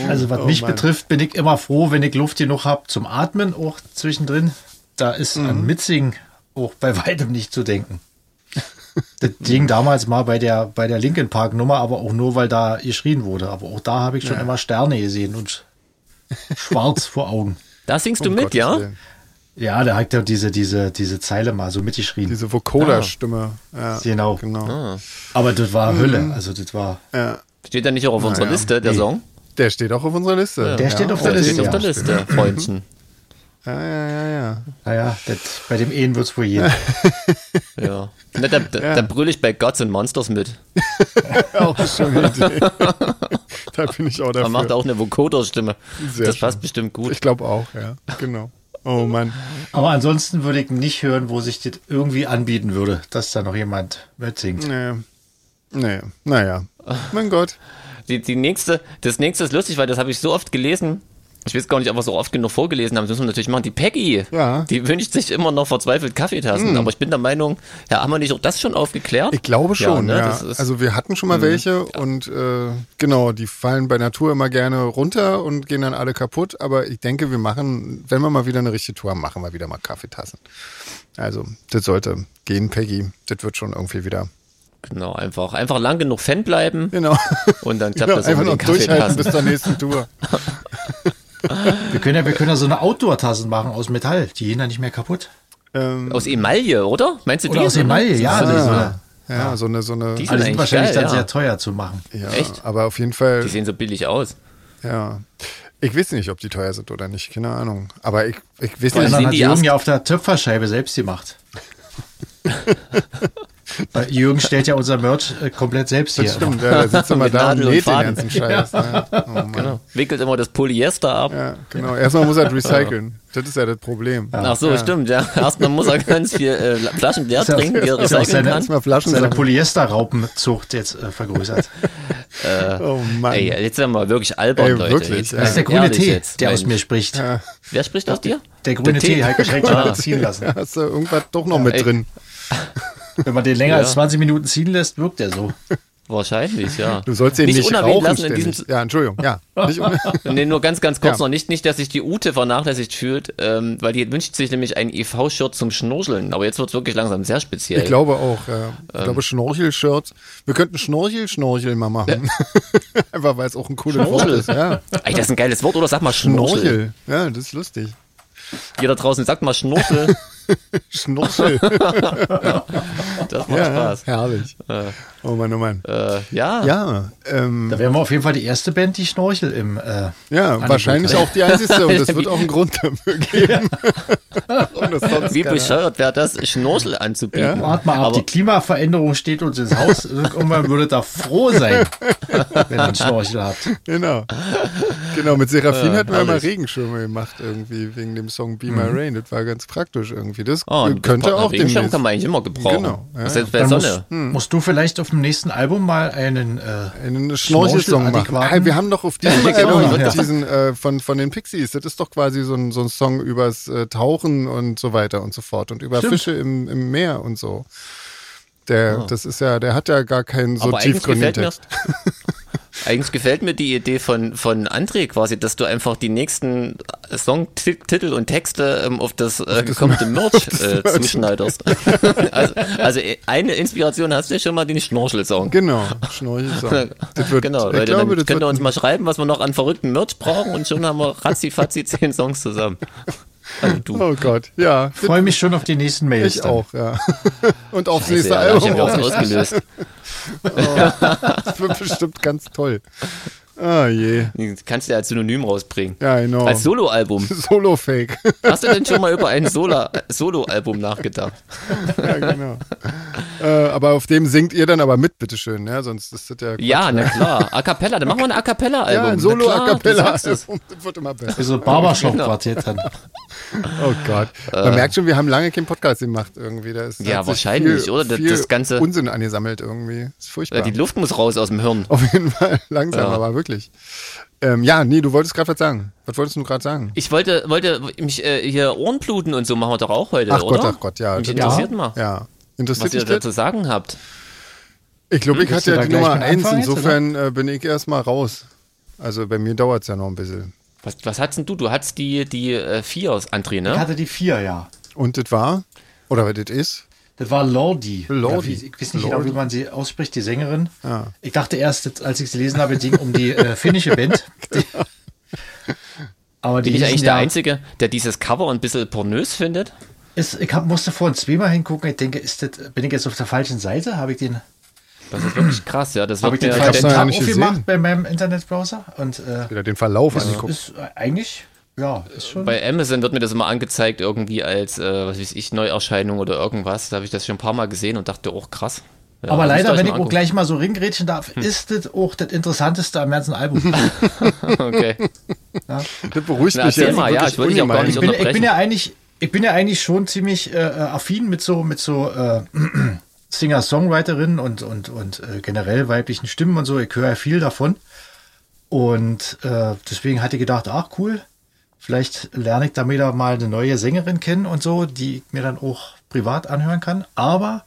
Also was Oh mich Mann. betrifft, bin ich immer froh, wenn ich Luft genug habe zum Atmen, auch zwischendrin. Da ist Mhm. an Mitsingen auch bei weitem nicht zu denken. Das ging damals mal bei der, bei der Linkin Park Nummer, aber auch nur, weil da geschrien wurde. Aber auch da habe ich schon immer Sterne gesehen und schwarz vor Augen. *laughs* Da singst du Um mit, Gottes ja? Willen. Ja, da hat er diese, diese, diese Zeile mal so mitgeschrien. Diese Vocoder-Stimme. Ja, Genau. genau. Ah. aber das war Mhm. Hölle. Also das war. Ja. Steht da nicht auch auf unserer ja. Liste, der Nee. Song? Der steht auch auf unserer Liste. Der steht auf der Der Liste, steht auf ja. der Liste, Freundchen. Ja, ja, ja, ja. Naja, das, bei dem Ehen wird es wohl gehen. *laughs* Ja. Na, da, da, Ja. Dann brülle ich bei Gods and Monsters mit. *laughs* Auch schon eine Idee. da bin ich auch Man macht dafür. auch eine Vocoder-Stimme. Sehr Das passt schön. bestimmt gut. Ich glaube auch, ja. Genau. Oh Mann. Aber ansonsten würde ich nicht hören, wo sich das irgendwie anbieten würde, dass da noch jemand mitsingt. Nee. Nee. Naja. Mein Gott. Die, die nächste, das nächste ist lustig, weil das habe ich so oft gelesen. Ich weiß gar nicht, ob wir so oft genug vorgelesen haben. Das müssen wir natürlich machen. Die Peggy, Ja. Die wünscht sich immer noch verzweifelt Kaffeetassen. Aber ich bin der Meinung, ja, haben wir nicht auch das schon aufgeklärt? Ich glaube schon, ne, ja. ist- also wir hatten schon mal welche und äh, genau, die fallen bei Natur immer gerne runter und gehen dann alle kaputt. Aber ich denke, wir machen, wenn wir mal wieder eine richtige Tour haben, machen wir wieder mal Kaffeetassen. Also, das sollte gehen, Peggy. Das wird schon irgendwie wieder. Genau, einfach, einfach lang genug Fan bleiben Genau. und dann *laughs* klappt genau das auch einfach noch durchhalten bis zur nächsten Tour. *laughs* Wir können ja, wir können ja so eine Outdoor-Tassen machen aus Metall. Die gehen dann nicht mehr kaputt. Ähm, Aus Emaille, oder? Meinst du Oder die? aus Emaille, ja. ah, die so, ja, so eine, so eine. Die die eigentlich sind wahrscheinlich geil, dann ja. sehr teuer zu machen. ja, Echt? aber auf jeden Fall. Die sehen so billig aus. Ja. Ich weiß nicht, ob die teuer sind oder nicht. Keine Ahnung. Aber ich, ich weiß nicht. dann hat die Jürgen ja auf der Töpferscheibe selbst gemacht. *laughs* Weil Jürgen stellt ja unser Merch äh, komplett selbst hier. Das stimmt, ja, da sitzt immer da und Nadel und näht den ganzen Scheiß. Ja. Oh Mann. Genau. Wickelt immer das Polyester ab. Ja, genau. Erstmal muss er recyceln. Das ist ja das Problem. Ach so, stimmt, ja. Erstmal muss er ganz viel äh, Flaschen leer Ist ja- trinken, die er ja recyceln seine- kann. Erstmal Flaschen Seine. Polyesterraupenzucht jetzt äh, vergrößert. *laughs* Oh Mann. Ey, jetzt sind wir wirklich albern, Ey, Leute. wirklich, Jetzt, ja. Das ist der grüne Tee, jetzt, der aus mir spricht. Wer spricht aus dir? Der grüne Der Tee, Tee. Heiko Schreck Ah. ziehen lassen. Hast du irgendwas doch noch mit Ey. drin? *laughs* Wenn man den länger Ja. als 20 Minuten ziehen lässt, wirkt er so. Wahrscheinlich, ja. Du sollst ihn nicht, nicht, unerwähnt rauchen lassen in diesem Ja, Entschuldigung. Ja, nicht *laughs* Nee, nur ganz, ganz kurz Ja. noch nicht, nicht, dass sich die Ute vernachlässigt fühlt, ähm, weil die wünscht sich nämlich ein EV-Shirt zum Schnorcheln. Aber jetzt wird es wirklich langsam sehr speziell. Ich glaube auch. Ja. Ich Ähm. glaube Schnorchel-Shirts. Wir könnten Schnorchel-Schnorchel mal machen. *laughs* Einfach weil es auch ein cooles Wort ist. Ja. Ey, das ist ein geiles Wort, oder? Sag mal Schnorchel. Schnorchel. Ja, das ist lustig. Ihr da draußen sagt mal Schnorchel. *laughs* *laughs* *laughs* Schnorchel. Das macht ja, Spaß. herrlich. Oh Mann, oh Mann. Äh, ja. Ja, ähm, Da wären wir auf jeden Fall die erste Band, die Schnorchel im. Äh, ja, wahrscheinlich hat. auch die einzigste und es wird *laughs* auch einen Grund dafür geben. Das Wie bescheuert wäre das, Schnorchel anzubieten. Wart mal ab, Aber die Klimaveränderung steht uns ins Haus. Irgendwann würdet ihr froh sein, wenn ihr einen Schnorchel habt. Genau. Genau, mit Seraphin Äh, hatten wir mal. Regenschirme gemacht, irgendwie, wegen dem Song Be My Rain. Das war ganz praktisch irgendwie. Das oh, könnte auch Regenschirm demnächst. kann man eigentlich immer gebrauchen. Genau, ja, Selbst bei musst, Sonne. musst du vielleicht auf dem nächsten Album mal einen. Äh, einen Schnorchelsong machen. Hey, wir haben doch auf diesem *laughs* Genau, Album ja. diesen äh, von, von den Pixies, das ist doch quasi so ein, so ein Song übers äh, Tauchen und so weiter und so fort und über Stimmt. Fische im, im Meer und so. Der, das ist ja, der hat ja gar keinen so Aber eigentlich tiefgründigen Text. *laughs* eigentlich gefällt mir die Idee von, von André quasi, dass du einfach die nächsten Songtitel und Texte ähm, auf das äh, gekommene Merch äh, zuschneiderst. *laughs* also, also äh, eine Inspiration hast du ja schon mal den Schnorchel-Song. Genau, Schnorchelsong. *laughs* Wird, genau, ich Leute, glaube, dann könnt ihr uns mal schreiben, was wir noch an verrückten Merch brauchen und schon haben wir ratzi-fatzi *laughs* zehn Songs zusammen. Also du. Oh Gott, ja. Ich freue mich schon auf die nächsten Mails. Ich dann. auch, ja. *laughs* Und aufs Scheiße, nächste ja, ich Album. ja was auch. ausgelöst. *laughs* Das wird bestimmt ganz toll. Ah je. Kannst du ja als Synonym rausbringen. Ja, genau. Als Soloalbum. *laughs* Solo-Fake. Hast du denn schon mal über ein Solo-Album nachgedacht? ja, genau. äh, aber auf dem singt ihr dann aber mit, bitteschön, ja? Sonst ist das ja. Quatsch. Ja, na klar. A Cappella, dann machen wir ein A Cappella-Album. Ja, ein Na Solo klar, A du Cappella. sagst es. Das wird immer besser. So Barbershop-Quartett dann. Oh Gott. Man merkt schon, wir haben lange keinen Podcast gemacht irgendwie. Da ist, Äh. Ja, wahrscheinlich, viel, oder? Das- Viel das Ganze- Unsinn angesammelt irgendwie. Ist furchtbar. Äh, Die Luft muss raus aus dem Hirn. Auf jeden Fall langsam, Ja. aber wirklich. Ähm, ja, nee, du wolltest gerade was sagen. Was wolltest du gerade sagen? Ich wollte, wollte mich äh, hier Ohrenbluten und so machen wir doch auch heute, Ach oder? Gott, ach Gott, ja. Mich interessiert mal, Ja. Interessiert was ihr dazu sagen habt. Ich glaube, ich Willst hatte ja die Nummer mit eins. anfangen jetzt, Insofern äh, bin ich erstmal raus. Also bei mir dauert es ja noch ein bisschen. Was, was hattest denn du? Du hattest die, die äh, vier aus André, Ich ne? hatte die vier, ja. Und das war? Oder was das ist? Das war Lordi. Lordi. Ja, ich weiß nicht genau, wie man sie ausspricht, die Sängerin. Ja. Ich dachte erst, als ich sie gelesen habe, es ging um die äh, finnische Band. *laughs* Aber die Bin ich eigentlich ja, der Einzige, der dieses Cover ein bisschen pornös findet? Ist, ich hab, musste vorhin zweimal hingucken. Ich denke, das, bin ich jetzt auf der falschen Seite? Habe ich den, Das ist wirklich krass, ja. Das hab wird ich den falschen ja Tab aufgemacht bei meinem Internetbrowser? Und äh, den Verlauf ist, angeguckt. ist eigentlich ja, ist schon. Bei Amazon wird mir das immer angezeigt, irgendwie als, äh, was weiß ich, Neuerscheinung oder irgendwas. Da habe ich das schon ein paar Mal gesehen und dachte, oh krass. Ja, Aber leider, wenn ich auch gleich mal so ringrätschen darf, ist das auch das Interessanteste am ganzen Album. *laughs* Okay. Das beruhigt Na, mich jetzt mal, ja, ich auch gar nicht ich, bin, ich bin ja eigentlich, ich bin ja eigentlich schon ziemlich äh, äh, affin mit so, mit so äh, *clears throat* Singer-Songwriterinnen und, und, und äh, generell weiblichen Stimmen und so. Ich höre ja viel davon. Und äh, deswegen hatte ich gedacht, ach cool, vielleicht lerne ich da wieder mal eine neue Sängerin kennen und so, die ich mir dann auch privat anhören kann. Aber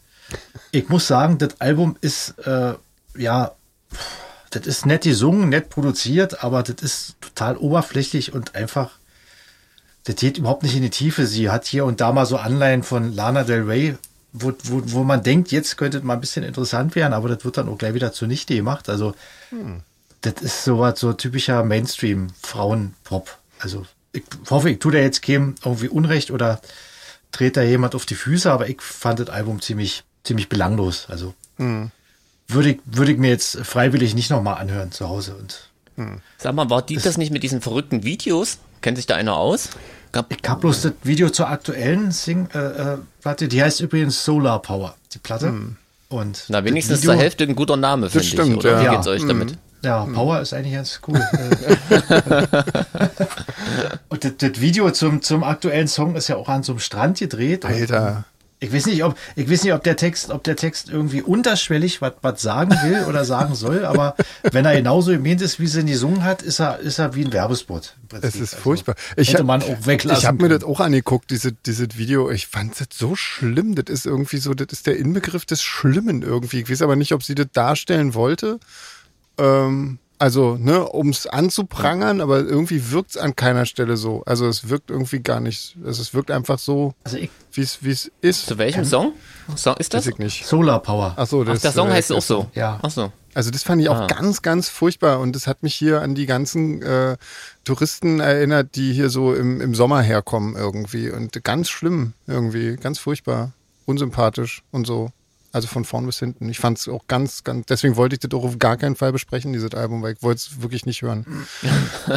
ich muss sagen, das Album ist äh, ja, das ist nett gesungen, nett produziert, aber das ist total oberflächlich und einfach, das geht überhaupt nicht in die Tiefe. Sie hat hier und da mal so Anleihen von Lana Del Rey, wo, wo, wo man denkt, jetzt könnte es mal ein bisschen interessant werden, aber das wird dann auch gleich wieder zunichte gemacht. Also, das ist so was, so typischer Mainstream-Frauenpop. Also, ich hoffe, ich tue da jetzt keinem irgendwie Unrecht oder trete da jemand auf die Füße, aber ich fand das Album ziemlich, ziemlich belanglos. Also, würde ich, würde ich mir jetzt freiwillig nicht nochmal anhören zu Hause. Und Sag mal, war die das nicht mit diesen verrückten Videos? Kennt sich da einer aus? Gab, ich habe bloß das Video zur aktuellen Sing-Platte, die heißt übrigens Solar Power, die Platte. Und na, wenigstens Video, zur Hälfte ein guter Name, finde ich. stimmt, oder? ja. Wie geht's euch damit? Ja, Power ist eigentlich ganz cool. *laughs* *laughs* Und das, das Video zum, zum aktuellen Song ist ja auch an so einem Strand gedreht. Alter. Ich weiß nicht, ob, ich weiß nicht, ob der Text, ob der Text irgendwie unterschwellig was, sagen will oder sagen soll, aber wenn er genauso gemeint ist, wie sie ihn gesungen hat, ist er, ist er wie ein Werbespot. Es ist Also, furchtbar. Ich hätte hab- man auch weglassen Ich habe mir das auch angeguckt, diese, dieses Video. Ich fand das so schlimm. Das ist irgendwie so, das ist der Inbegriff des Schlimmen irgendwie. Ich weiß aber nicht, ob sie das darstellen wollte. Ähm, also, ne, um es anzuprangern, aber irgendwie wirkt es an keiner Stelle so. Also es wirkt irgendwie gar nicht. Also es wirkt einfach so, Also ich, wie es wie es ist. Zu welchem Song? Song ist das? Weiß ich nicht. Solar Power. Ach so, Ach, das, der Song äh, heißt auch so. Ja. Ach so. Also das fand ich auch Ah. ganz, ganz furchtbar und das hat mich hier an die ganzen äh, Touristen erinnert, die hier so im, im Sommer herkommen irgendwie und ganz schlimm irgendwie, ganz furchtbar, unsympathisch und so. Also von vorn bis hinten. Ich fand es auch ganz, ganz, deswegen wollte ich das auch auf gar keinen Fall besprechen, dieses Album, weil ich wollte es wirklich nicht hören. *laughs*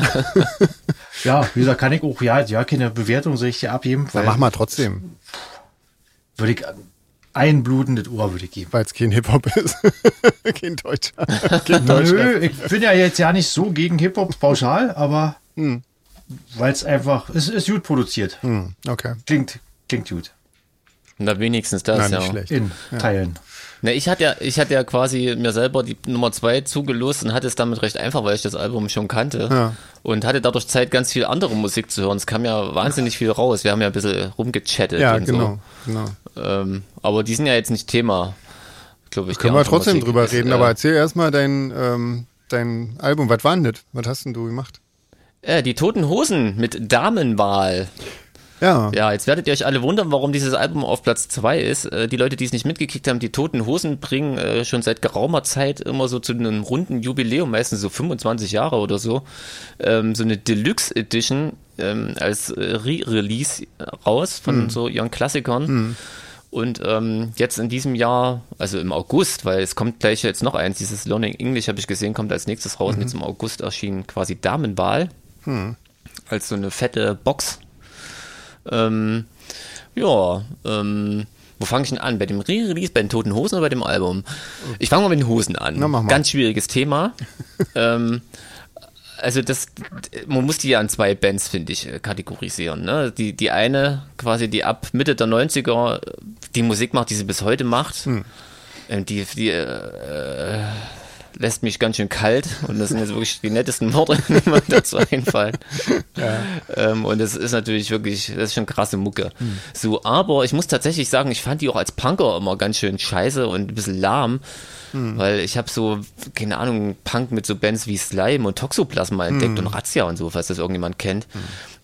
Ja, wie gesagt, kann ich auch, ja, ja, keine Bewertung soll ich dir abgeben, weil mach mal trotzdem, würde ich ein blutendes Ohr würde ich geben. weil es kein Hip-Hop ist. *laughs* kein Deutscher. *laughs* Kein Deutscher. Nö, ich bin ja jetzt ja nicht so gegen Hip-Hop pauschal, aber Hm. weil es einfach, es ist gut produziert. Hm, okay. Klingt, klingt gut. Na, wenigstens das, Na, ja. nicht schlecht. In Teilen. Na, ich hatte ja, ich hatte ja quasi mir selber die Nummer zwei zugelost und hatte es damit recht einfach, weil ich das Album schon kannte. Ja. Und hatte dadurch Zeit, ganz viel andere Musik zu hören. Es kam ja wahnsinnig viel raus. Wir haben ja ein bisschen rumgechattet Ja, und genau, genau. so. Ähm, aber die sind ja jetzt nicht Thema, glaube ich. Können wir trotzdem Musik drüber ist, reden, äh, aber erzähl erstmal dein, ähm, dein Album. Was war denn das? Was hast denn du gemacht? Äh, die Toten Hosen mit Damenwahl. Ja. Ja, jetzt werdet ihr euch alle wundern, warum dieses Album auf Platz zwei ist. Äh, die Leute, die es nicht mitgekriegt haben, die Toten Hosen bringen äh, schon seit geraumer Zeit immer so zu einem runden Jubiläum, meistens so 25 Jahre oder so, ähm, so eine Deluxe Edition ähm, als äh, Re-Release raus von so ihren Klassikern. Und ähm, jetzt in diesem Jahr, also im August, weil es kommt gleich jetzt noch eins, dieses Learning English habe ich gesehen, kommt als nächstes raus. Und jetzt im August erschien quasi Damenwahl als so eine fette Box. Ähm, ja, ähm, wo fange ich denn an? Bei dem Re-Release, bei den Toten Hosen oder bei dem Album? Ich fange mal mit den Hosen an. Na, mach mal. Ganz schwieriges Thema. *laughs* ähm, also das, man muss die ja an zwei Bands, finde ich, äh, kategorisieren. Ne? Die, die eine, quasi die ab Mitte der 90er die Musik macht, die sie bis heute macht. Hm. Die, die äh, lässt mich ganz schön kalt und das sind jetzt wirklich die nettesten Worte, *laughs* die mir dazu einfallen. Ähm, und das ist natürlich wirklich, das ist schon krasse Mucke. So, aber ich muss tatsächlich sagen, ich fand die auch als Punker immer ganz schön scheiße und ein bisschen lahm. Weil ich habe so, keine Ahnung, Punk mit so Bands wie Slime und Toxoplasma entdeckt und Razzia und so, falls das irgendjemand kennt.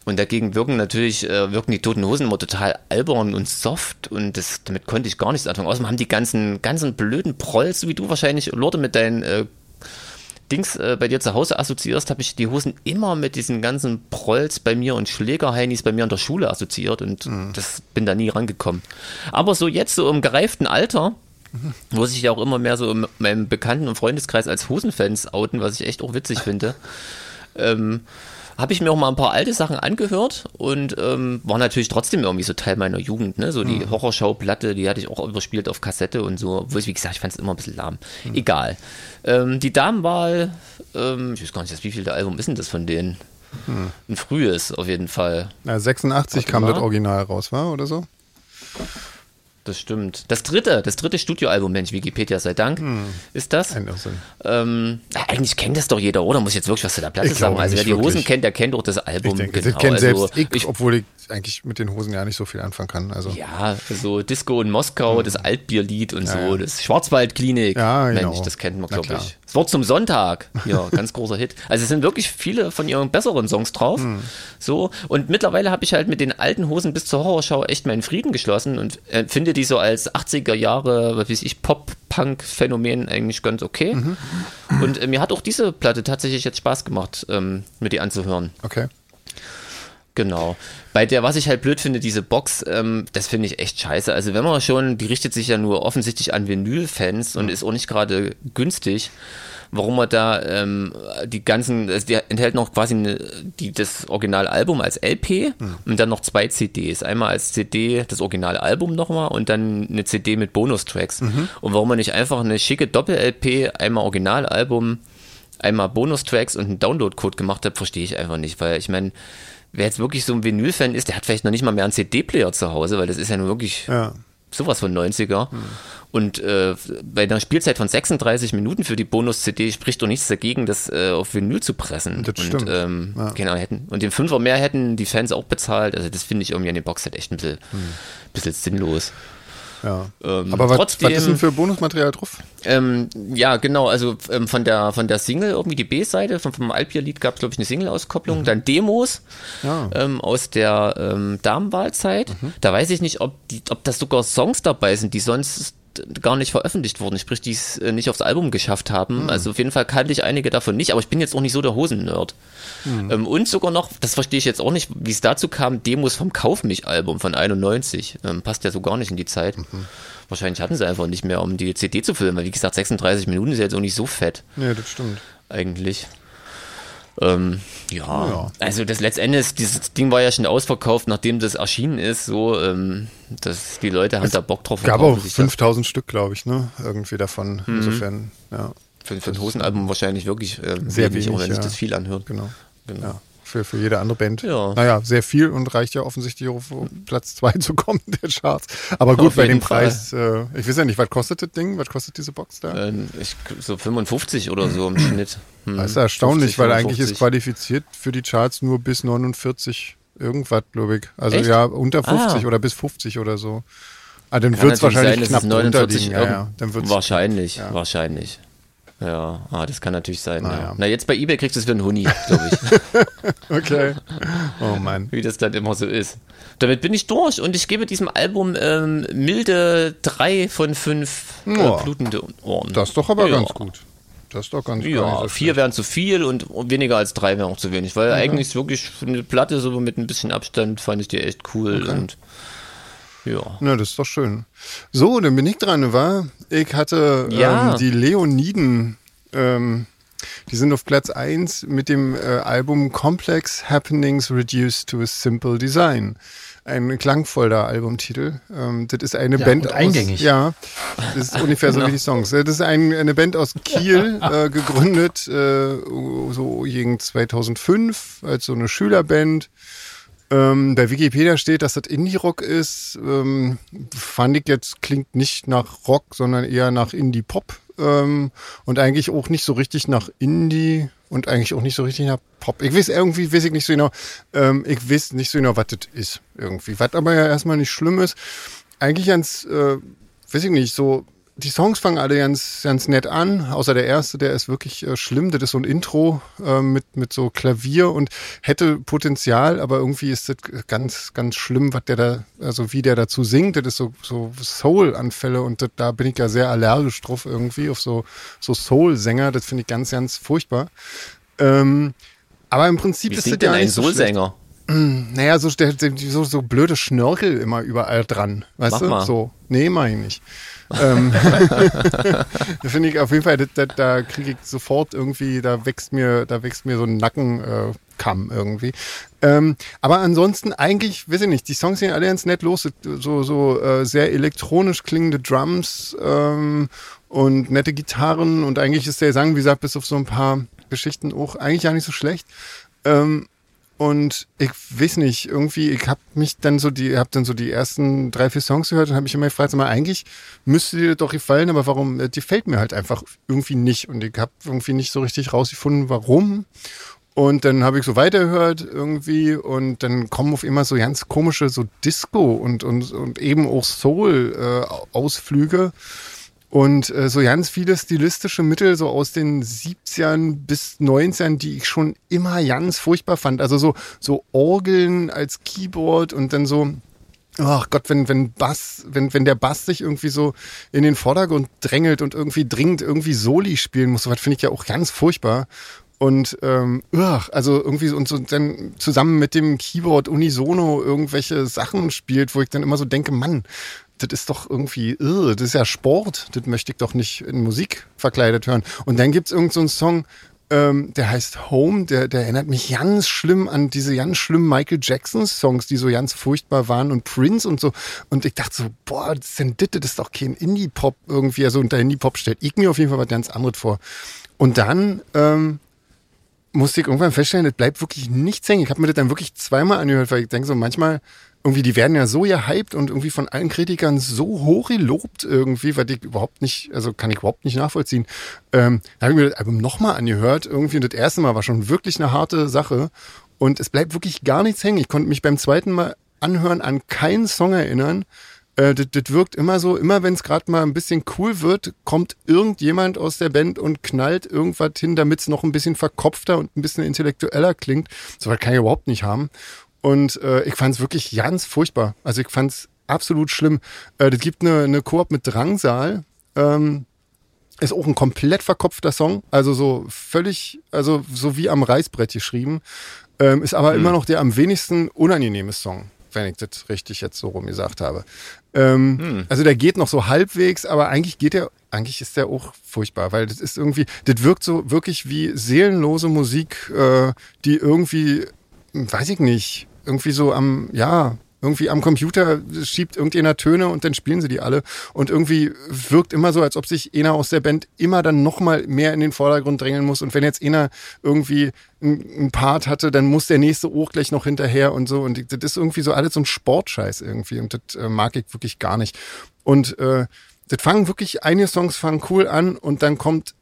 Und dagegen wirken natürlich, äh, wirken die Toten Hosen immer total albern und soft und das, damit konnte ich gar nichts anfangen. Außerdem haben die ganzen, ganzen blöden Prolls, so wie du wahrscheinlich, Leute mit deinen äh, Dings äh, bei dir zu Hause assoziierst, habe ich die Hosen immer mit diesen ganzen Prolls bei mir und Schlägerheinis bei mir in der Schule assoziiert und das bin da nie rangekommen. Aber so jetzt, so im gereiften Alter, wo sich ja auch immer mehr so in meinem Bekannten- und Freundeskreis als Hosenfans outen, was ich echt auch witzig finde, ähm, habe ich mir auch mal ein paar alte Sachen angehört und ähm, war natürlich trotzdem irgendwie so Teil meiner Jugend. Ne? So die mhm. Horrorschau-Platte, die hatte ich auch überspielt auf Kassette und so. Wo ich, wie gesagt, ich fand es immer ein bisschen lahm. Mhm. Egal. Ähm, die Damenwahl, ähm, ich weiß gar nicht, wie viel der Album ist denn das von denen? Hm. Ein frühes auf jeden Fall. Ja, 86 Warte kam mal. das Original raus, war oder so? Das stimmt. Das dritte, das dritte Studioalbum, Mensch, Wikipedia sei Dank, hm. ist das. Ähm, eigentlich kennt das doch jeder, oder? Muss ich jetzt wirklich was zu der Platte sagen? Also wer die Hosen kennt, der kennt auch das Album. Ich denke, genau. kennt also, selbst ich, ich, obwohl ich eigentlich mit den Hosen ja nicht so viel anfangen kann. Also. Ja, so Disco in Moskau, hm. das Altbierlied und ja, so, das Schwarzwaldklinik. Ja, genau. Mensch, das kennt man, glaube ich. Das Wort zum Sonntag. Ja, ganz großer Hit. Also es sind wirklich viele von ihren besseren Songs drauf. Hm. So. Und mittlerweile habe ich halt mit den alten Hosen bis zur Horrorschau echt meinen Frieden geschlossen und äh, finde die so als 80er Jahre, was weiß ich, Pop-Punk-Phänomen eigentlich ganz okay. Mhm. Und äh, mir hat auch diese Platte tatsächlich jetzt Spaß gemacht, ähm, mir die anzuhören. Okay. Genau. Bei der, was ich halt blöd finde, diese Box, ähm, das finde ich echt scheiße. Also wenn man schon, die richtet sich ja nur offensichtlich an Vinyl-Fans und ist auch nicht gerade günstig, warum man da ähm, die ganzen, also die enthält noch quasi eine, die, das Originalalbum als LP mhm. und dann noch zwei CDs. Einmal als CD das Originalalbum nochmal und dann eine CD mit Bonustracks. Mhm. Und warum man nicht einfach eine schicke Doppel-LP, einmal Originalalbum, einmal Bonustracks und einen Download-Code gemacht hat, verstehe ich einfach nicht, weil ich meine, wer jetzt wirklich so ein Vinyl-Fan ist, der hat vielleicht noch nicht mal mehr einen CD-Player zu Hause, weil das ist ja nur wirklich ja. sowas von 90er. Mhm. Und äh, bei einer Spielzeit von 36 Minuten für die Bonus-CD spricht doch nichts dagegen, das äh, auf Vinyl zu pressen. Das und, stimmt. Ähm, ja. Genau, hätten. Und den Fünfer mehr hätten die Fans auch bezahlt. Also das finde ich irgendwie an den Boxset echt ein bisschen, mhm. bisschen sinnlos. Ja. Ähm, Aber was, trotzdem, was ist denn für Bonusmaterial drauf? Ähm, ja, genau. Also ähm, von der von der Single irgendwie die B-Seite vom, vom Alpier-Lied gab es glaube ich eine Single-Auskopplung, mhm. dann Demos ja. ähm, aus der ähm, Damenwahlzeit. Mhm. Da weiß ich nicht, ob die, ob das sogar Songs dabei sind, die sonst gar nicht veröffentlicht wurden, sprich, die es äh, nicht aufs Album geschafft haben. Mhm. Also auf jeden Fall kannte ich einige davon nicht, aber ich bin jetzt auch nicht so der Hosen-Nerd. Mhm. Ähm, und sogar noch, das verstehe ich jetzt auch nicht, wie es dazu kam, Demos vom Kauf mich Album von 91. Ähm, passt ja so gar nicht in die Zeit. Mhm. Wahrscheinlich hatten sie einfach nicht mehr, um die CD zu filmen, weil wie gesagt, 36 Minuten ist ja jetzt auch nicht so fett. Ja, das stimmt. Eigentlich. Ähm, ja, ja, also das letztendlich, dieses Ding war ja schon ausverkauft, nachdem das erschienen ist, so, ähm, dass die Leute haben da Bock drauf. Gab auch 5000 Stück, glaube ich, ne, irgendwie davon, mhm. insofern, ja. Für, für ein Hosenalbum wahrscheinlich wirklich ähm, sehr wenig, wenig, wenn ja. sich das viel anhört. Genau. genau. Ja für, für jede andere Band. Ja. Naja, sehr viel und reicht ja offensichtlich auf Platz 2 zu kommen, der Charts. Aber gut, bei dem Fall. Preis, äh, ich weiß ja nicht, was kostet das Ding? Was kostet diese Box da? Äh, ich, so 55 oder so im *clears throat* Schnitt. Hm. Das ist erstaunlich, 50, weil eigentlich ist qualifiziert für die Charts nur bis 49 irgendwas, glaube ich. Also Echt? ja, unter 50 ah. oder bis 50 oder so. Ah, dann wird es wahrscheinlich sein, knapp 49 ja, ja. Dann wird's, wahrscheinlich, ja. wahrscheinlich. Ja, ah, das kann natürlich sein. Na, ja. Na, jetzt bei eBay kriegst du es für einen Huni, glaube ich. *laughs* okay. Oh Mann. Wie das dann immer so ist. Damit bin ich durch und ich gebe diesem Album ähm, milde drei von fünf äh, blutende Ohren. Das ist doch aber ganz gut. Das ist doch ganz. Ja, so vier wären zu viel und weniger als drei wären auch zu wenig, weil ja. eigentlich ist wirklich eine Platte so mit ein bisschen Abstand fand ich die echt cool okay. und ja. Na, das ist doch schön. So, dann bin ich dran, war. Ich hatte ja. ähm, die Leoniden. Ähm, die sind auf Platz 1 mit dem äh, Album Complex Happenings Reduced to a Simple Design. Ein klangvoller Albumtitel. Ähm, das ist eine ja, Band aus, eingängig. Ja, das ist ungefähr so wie die Songs. Das ist ein, eine Band aus Kiel, *laughs* äh, gegründet äh, so gegen 2005 als so eine Schülerband. Ähm, bei Wikipedia steht, dass das Indie-Rock ist. Ähm, fand ich jetzt, klingt nicht nach Rock, sondern eher nach Indie-Pop. Ähm, und eigentlich auch nicht so richtig nach Indie und eigentlich auch nicht so richtig nach Pop. Ich weiß irgendwie, weiß ich nicht so genau, ähm, ich weiß nicht so genau, was das ist irgendwie. Was aber ja erstmal nicht schlimm ist. Eigentlich ganz, äh, weiß ich nicht, so die Songs fangen alle ganz, ganz nett an, außer der erste, der ist wirklich äh, schlimm. Das ist so ein Intro äh, mit, mit so Klavier und hätte Potenzial, aber irgendwie ist das ganz, ganz schlimm, was der da, also wie der dazu singt. Das ist so, so Soul-Anfälle und das, da bin ich ja sehr allergisch drauf irgendwie, auf so, so Soul-Sänger. Das finde ich ganz, ganz furchtbar. Ähm, aber im Prinzip wie ist das ja ein Soul-Sänger. *clears throat* naja, so, so, so blöde Schnörkel immer überall dran. Weißt Mach du? mal. So. Nee, mach ich nicht. Ähm, *laughs* da finde ich auf jeden Fall, da, da, kriege ich sofort irgendwie, da wächst mir, da wächst mir so ein Nackenkamm äh, irgendwie. Ähm, aber ansonsten eigentlich, weiß ich nicht, die Songs gehen alle ganz nett los, so, so äh, sehr elektronisch klingende Drums ähm, und nette Gitarren und eigentlich ist der Gesang, wie gesagt, bis auf so ein paar Geschichten auch eigentlich gar nicht so schlecht. Ähm, und ich weiß nicht, irgendwie, ich habe mich dann so die, hab dann so die ersten drei, vier Songs gehört und habe mich immer gefragt, sag mal, eigentlich müsste dir doch gefallen, aber warum, äh, die fällt mir halt einfach irgendwie nicht. Und ich habe irgendwie nicht so richtig rausgefunden, warum. Und dann habe ich so weitergehört irgendwie und dann kommen auf immer so ganz komische so Disco und, und, und eben auch Soul-Ausflüge. Äh, und äh, so ganz viele stilistische Mittel so aus den 70ern bis 90ern, die ich schon immer ganz furchtbar fand. Also so, so Orgeln als Keyboard und dann so, ach Gott, wenn, wenn Bass, wenn, wenn der Bass sich irgendwie so in den Vordergrund drängelt und irgendwie dringend irgendwie Soli spielen muss, sowas finde ich ja auch ganz furchtbar. Und ähm, ugh, also irgendwie so, und so dann zusammen mit dem Keyboard unisono irgendwelche Sachen spielt, wo ich dann immer so denke, Mann, das ist doch irgendwie, uh, das ist ja Sport, das möchte ich doch nicht in Musik verkleidet hören. Und dann gibt's irgend so einen Song, ähm, der heißt Home, der, der erinnert mich ganz schlimm an diese ganz schlimmen Michael Jackson-Songs, die so ganz furchtbar waren und Prince und so. Und ich dachte so, boah, das ist das ist doch kein Indie-Pop irgendwie. Also unter Indie-Pop stellt ich mir auf jeden Fall was ganz anderes vor. Und dann ähm, musste ich irgendwann feststellen, das bleibt wirklich nichts hängen. Ich habe mir das dann wirklich zweimal angehört, weil ich denke so, manchmal irgendwie, die werden ja so gehypt und irgendwie von allen Kritikern so hoch gelobt irgendwie, weil ich überhaupt nicht, also kann ich überhaupt nicht nachvollziehen. Ähm, da habe ich mir das Album nochmal angehört irgendwie und das erste Mal war schon wirklich eine harte Sache und es bleibt wirklich gar nichts hängen. Ich konnte mich beim zweiten Mal anhören an keinen Song erinnern. Äh, das, das wirkt immer so, immer wenn es gerade mal ein bisschen cool wird, kommt irgendjemand aus der Band und knallt irgendwas hin, damit es noch ein bisschen verkopfter und ein bisschen intellektueller klingt. So kann ich überhaupt nicht haben. Und äh, ich fand es wirklich ganz furchtbar. Also ich fand es absolut schlimm. Äh, das gibt eine, eine Koop mit Drangsal. Ähm, ist auch ein komplett verkopfter Song. Also so völlig, also so wie am Reißbrett geschrieben. Ähm, ist aber mhm. immer noch der am wenigsten unangenehme Song, wenn ich das richtig jetzt so rum gesagt habe. Ähm, mhm. Also der geht noch so halbwegs, aber eigentlich geht der, eigentlich ist der auch furchtbar, weil das ist irgendwie, das wirkt so wirklich wie seelenlose Musik, äh, die irgendwie, weiß ich nicht, irgendwie so am, ja, irgendwie am Computer schiebt irgendjemand Töne und dann spielen sie die alle. Und irgendwie wirkt immer so, als ob sich einer aus der Band immer dann nochmal mehr in den Vordergrund drängeln muss. Und wenn jetzt einer irgendwie einen Part hatte, dann muss der nächste auch gleich noch hinterher und so. Und das ist irgendwie so alles so ein Sportscheiß irgendwie. Und das äh, mag ich wirklich gar nicht. Und äh, das fangen wirklich, einige Songs fangen cool an und dann kommt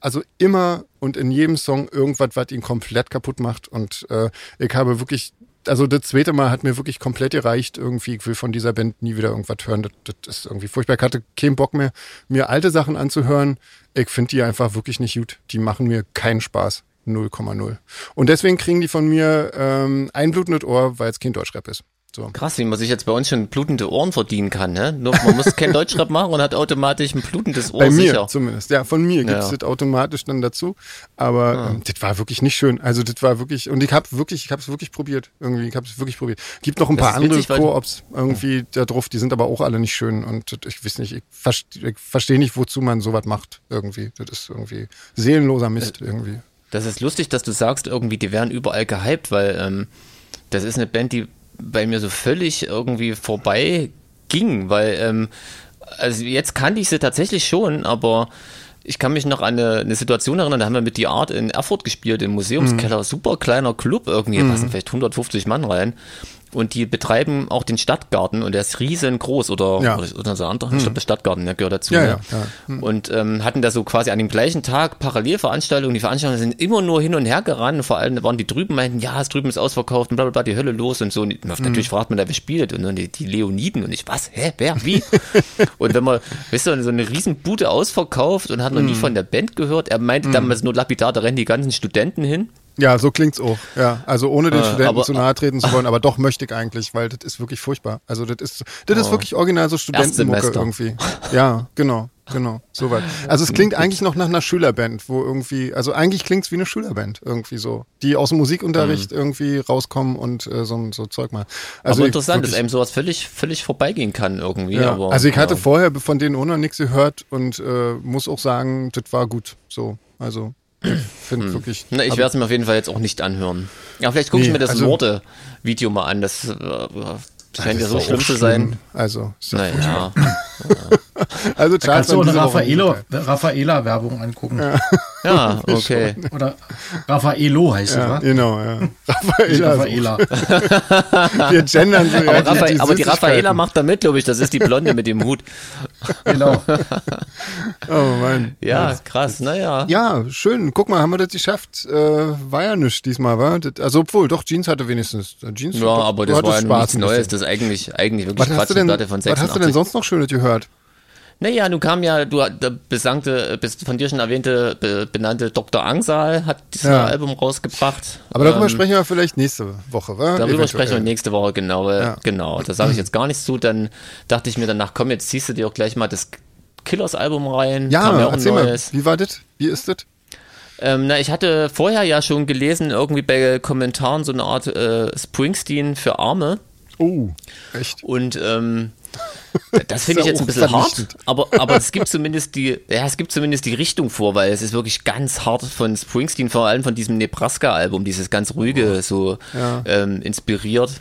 also immer und in jedem Song irgendwas, was ihn komplett kaputt macht. Und äh, ich habe wirklich also das zweite Mal hat mir wirklich komplett gereicht. Irgendwie, ich will von dieser Band nie wieder irgendwas hören. Das, das ist irgendwie furchtbar. Ich hatte keinen Bock mehr, mir alte Sachen anzuhören. Ich finde die einfach wirklich nicht gut. Die machen mir keinen Spaß. 0,0. Und deswegen kriegen die von mir ähm, ein blutendes Ohr, weil es kein Deutschrap ist. So. Krass, wie man sich jetzt bei uns schon blutende Ohren verdienen kann, ne? Nur, man muss kein Deutschrap machen und hat automatisch ein blutendes Ohr Bei mir sicher. zumindest. Ja, von mir gibt's ja. das automatisch dann dazu. Aber ja. ähm, das war wirklich nicht schön. Also das war wirklich, und ich habe wirklich, ich habe es wirklich probiert. Irgendwie, ich habe es wirklich probiert. Gibt noch ein das paar andere Co-ops irgendwie ja. da drauf, die sind aber auch alle nicht schön. Und ich weiß nicht, ich verstehe versteh nicht, wozu man sowas macht. Irgendwie. Das ist irgendwie seelenloser Mist das, irgendwie. Das ist lustig, dass du sagst, irgendwie, die werden überall gehypt, weil ähm, das ist eine Band, die bei mir so völlig irgendwie vorbei ging, weil ähm, also jetzt kannte ich sie tatsächlich schon, aber ich kann mich noch an eine, eine, Situation erinnern, da haben wir mit die Art in Erfurt gespielt, im Museumskeller, mhm. super kleiner Club irgendwie, mhm. passen vielleicht 150 Mann rein und die betreiben auch den Stadtgarten und der ist riesengroß oder, ja. oder, oder so andere, hm. ich glaube der Stadtgarten der gehört dazu. Ja, ne? ja. Hm. Und ähm, hatten da so quasi an dem gleichen Tag Parallelveranstaltungen. Die Veranstaltungen sind immer nur hin und her gerannt. Vor allem waren die drüben, meinten, ja, es drüben ist ausverkauft und bla bla bla, die Hölle los und so. Und hm. natürlich fragt man da, wer spielt und dann die, die Leoniden und ich, was, hä, wer, wie? *laughs* und wenn man, weißt du, so eine Riesenbude ausverkauft und hat noch nie hm. von der Band gehört, er meinte hm. damals nur lapidar, da rennen die ganzen Studenten hin. Ja, so klingt's auch. Ja, also ohne den äh, Studenten aber, zu nahe treten zu wollen, aber doch möchte ich eigentlich, weil das ist wirklich furchtbar. Also das ist, das oh. ist wirklich original so Studentenmucke irgendwie. Ja, genau. genau, soweit. Also es *laughs* klingt eigentlich noch nach einer Schülerband, wo irgendwie, also eigentlich klingt es wie eine Schülerband, irgendwie so, die aus dem Musikunterricht mhm. irgendwie rauskommen und äh, so, so Zeug mal. Also aber interessant, wirklich, dass einem sowas völlig, völlig vorbeigehen kann irgendwie. Ja. Aber, also ich hatte ja. vorher von denen auch noch nichts gehört und äh, muss auch sagen, das war gut, so, also finde hm. wirklich. Na, ich werde es mir auf jeden Fall jetzt auch nicht anhören. Ja, vielleicht gucke nee, ich mir das also, Morde-Video mal an. Das äh, scheint ja so schlimm zu sein. Also, naja. *laughs* also da kannst du eine Raffaela-Werbung angucken. Ja, ja *laughs* okay. Oder Raffaello heißt ja, es, Genau, ja. *laughs* Raffaela. Wir gendern so. Aber, ja, Raffa die, die aber die Raffaela macht da mit, glaube ich. Das ist die Blonde mit dem Hut. *laughs* Genau. oh Mann. Ja, krass, naja. Ja, schön. Guck mal, haben wir das geschafft. Äh, war ja nichts diesmal, war? Also, obwohl, doch, Jeans hatte wenigstens. Jeans, ja, aber das war ja nichts Neues. Das ist eigentlich, eigentlich wirklich was Quatsch. Denn, von 86. Was hast du denn sonst noch Schönes gehört? Naja, nun kam ja, du besagte, von dir schon erwähnte, benannte Dr. Angsal hat dieses ja. Album rausgebracht. Aber darüber ähm, sprechen wir vielleicht nächste Woche, wa? Darüber Eventuell. sprechen wir nächste Woche, genau. Ja. Genau, da sage ich jetzt gar nichts zu. Dann dachte ich mir danach, komm, jetzt ziehst du dir auch gleich mal das Killers-Album rein. Ja, ja erzähl mal, wie war das? Wie ist das? Ähm, na, ich hatte vorher ja schon gelesen, irgendwie bei Kommentaren so eine Art äh, Springsteen für Arme. Oh, echt? Und ähm, das finde ich jetzt ein bisschen hart, aber, aber es gibt zumindest die, ja, es gibt zumindest die Richtung vor, weil es ist wirklich ganz hart von Springsteen, vor allem von diesem Nebraska-Album, dieses ganz ruhige, so ja. ähm, inspiriert.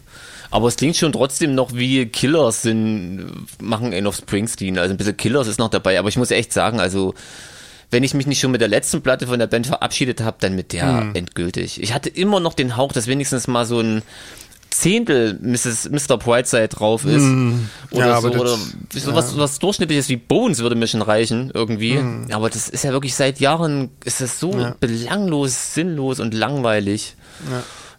Aber es klingt schon trotzdem noch wie Killers sind, machen einen auf Springsteen. Also ein bisschen Killers ist noch dabei, aber ich muss echt sagen, also wenn ich mich nicht schon mit der letzten Platte von der Band verabschiedet habe, dann mit der hm. endgültig. Ich hatte immer noch den Hauch, dass wenigstens mal so ein Zehntel Mrs., Mr. Brightside drauf ist. Mm, oder ja, so, oder so ja. was, durchschnittliches wie Bones würde mir schon reichen, irgendwie. Mm. Aber das ist ja wirklich seit Jahren, ist das so ja. belanglos, sinnlos und langweilig.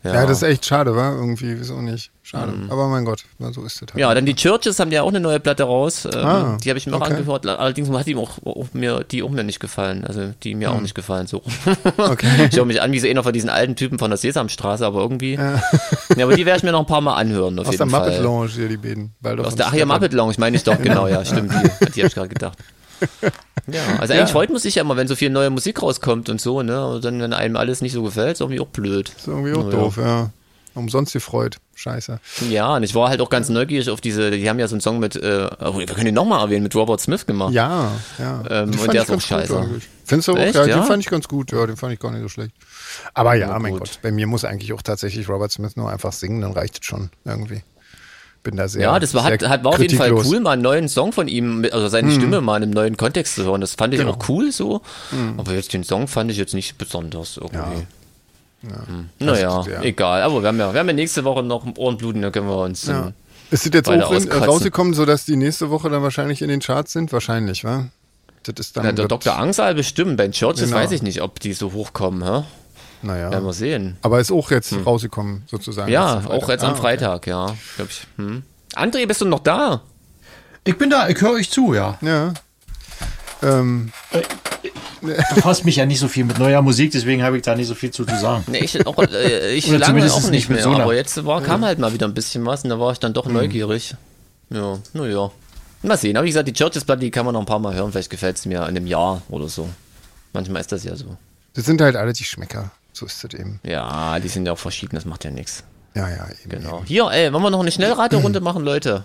Ja. ja. das ist echt schade, war irgendwie, wieso nicht. Schade. Mhm. Aber mein Gott, so ist es halt. Ja, dann die Churches haben ja auch eine neue Platte raus. Ähm, ah, die habe ich mir okay. auch angehört. Allerdings hat die auch, auch, mir, die auch mir nicht gefallen. Also die mir mhm. auch nicht gefallen. So. *laughs* Okay. *laughs* ich höre mich an wie so einer von diesen alten Typen von der Sesamstraße, aber irgendwie. Ja, ja aber die werde ich mir noch ein paar Mal anhören. Auf Aus jeden der Fall. Muppet Lounge hier die beiden. Aus der, ach ja, Muppet Lounge meine ich doch, *laughs* genau, ja, stimmt. Die, die habe ich gerade gedacht. Ja, also eigentlich ja. freut man sich ja immer, wenn so viel neue Musik rauskommt und so, ne? Und dann, wenn einem alles nicht so gefällt, ist irgendwie auch blöd. Ist irgendwie auch Na, doof, ja. ja umsonst gefreut. Scheiße. Ja, und ich war halt auch ganz neugierig auf diese, die haben ja so einen Song mit, äh, wir können ihn nochmal erwähnen, mit Robert Smith gemacht. Ja, ja. Ähm, und der ist auch scheiße. Gut, Findest du auch? Echt, ja, ja, den fand ich ganz gut, ja, den fand ich gar nicht so schlecht. Aber ja, ja mein gut. Gott, bei mir muss eigentlich auch tatsächlich Robert Smith nur einfach singen, dann reicht es schon irgendwie. Bin da sehr. Ja, das war, hat, hat, war auf jeden Fall cool, mal einen neuen Song von ihm, also seine mhm. Stimme mal in einem neuen Kontext zu hören. Das fand ich genau. auch cool so. Mhm. Aber jetzt den Song fand ich jetzt nicht besonders irgendwie. Ja. Ja. Hm. Naja, ja. egal. Aber wir haben, ja, wir haben ja nächste Woche noch Ohrenbluten, da können wir uns. Ja. Ist das jetzt auch in, rausgekommen, sodass die nächste Woche dann wahrscheinlich in den Charts sind? Wahrscheinlich, wa? Das ist dann. Ja, der Dr. Angsal bestimmt. Bei den Churches genau. weiß ich nicht, ob die so hochkommen, hä? Naja. Werden wir sehen. Aber ist auch jetzt hm. rausgekommen, sozusagen. Ja, auch jetzt ah, am Freitag, okay. ja. Glaub ich. Hm. André, bist du noch da? Ich bin da, ich höre euch zu, ja. Ja. Ähm, äh, *laughs* befasst mich ja nicht so viel mit neuer Musik, deswegen habe ich da nicht so viel zu, zu sagen. Nee, ich auch, äh, ich lange auch nicht mehr, so aber jetzt war, kam halt mal wieder ein bisschen was und da war ich dann doch mhm. neugierig. Ja, naja. Mal sehen. Aber wie gesagt, die Churches Blood, die kann man noch ein paar Mal hören. Vielleicht gefällt es mir in einem Jahr oder so. Manchmal ist das ja so. Das sind halt alle die Schmecker. So ist das eben. Ja, die sind ja auch verschieden, das macht ja nichts. Ja, ja, eben. Genau. Hier, ey, wollen wir noch eine Schnellraterunde *clears throat* machen, Leute?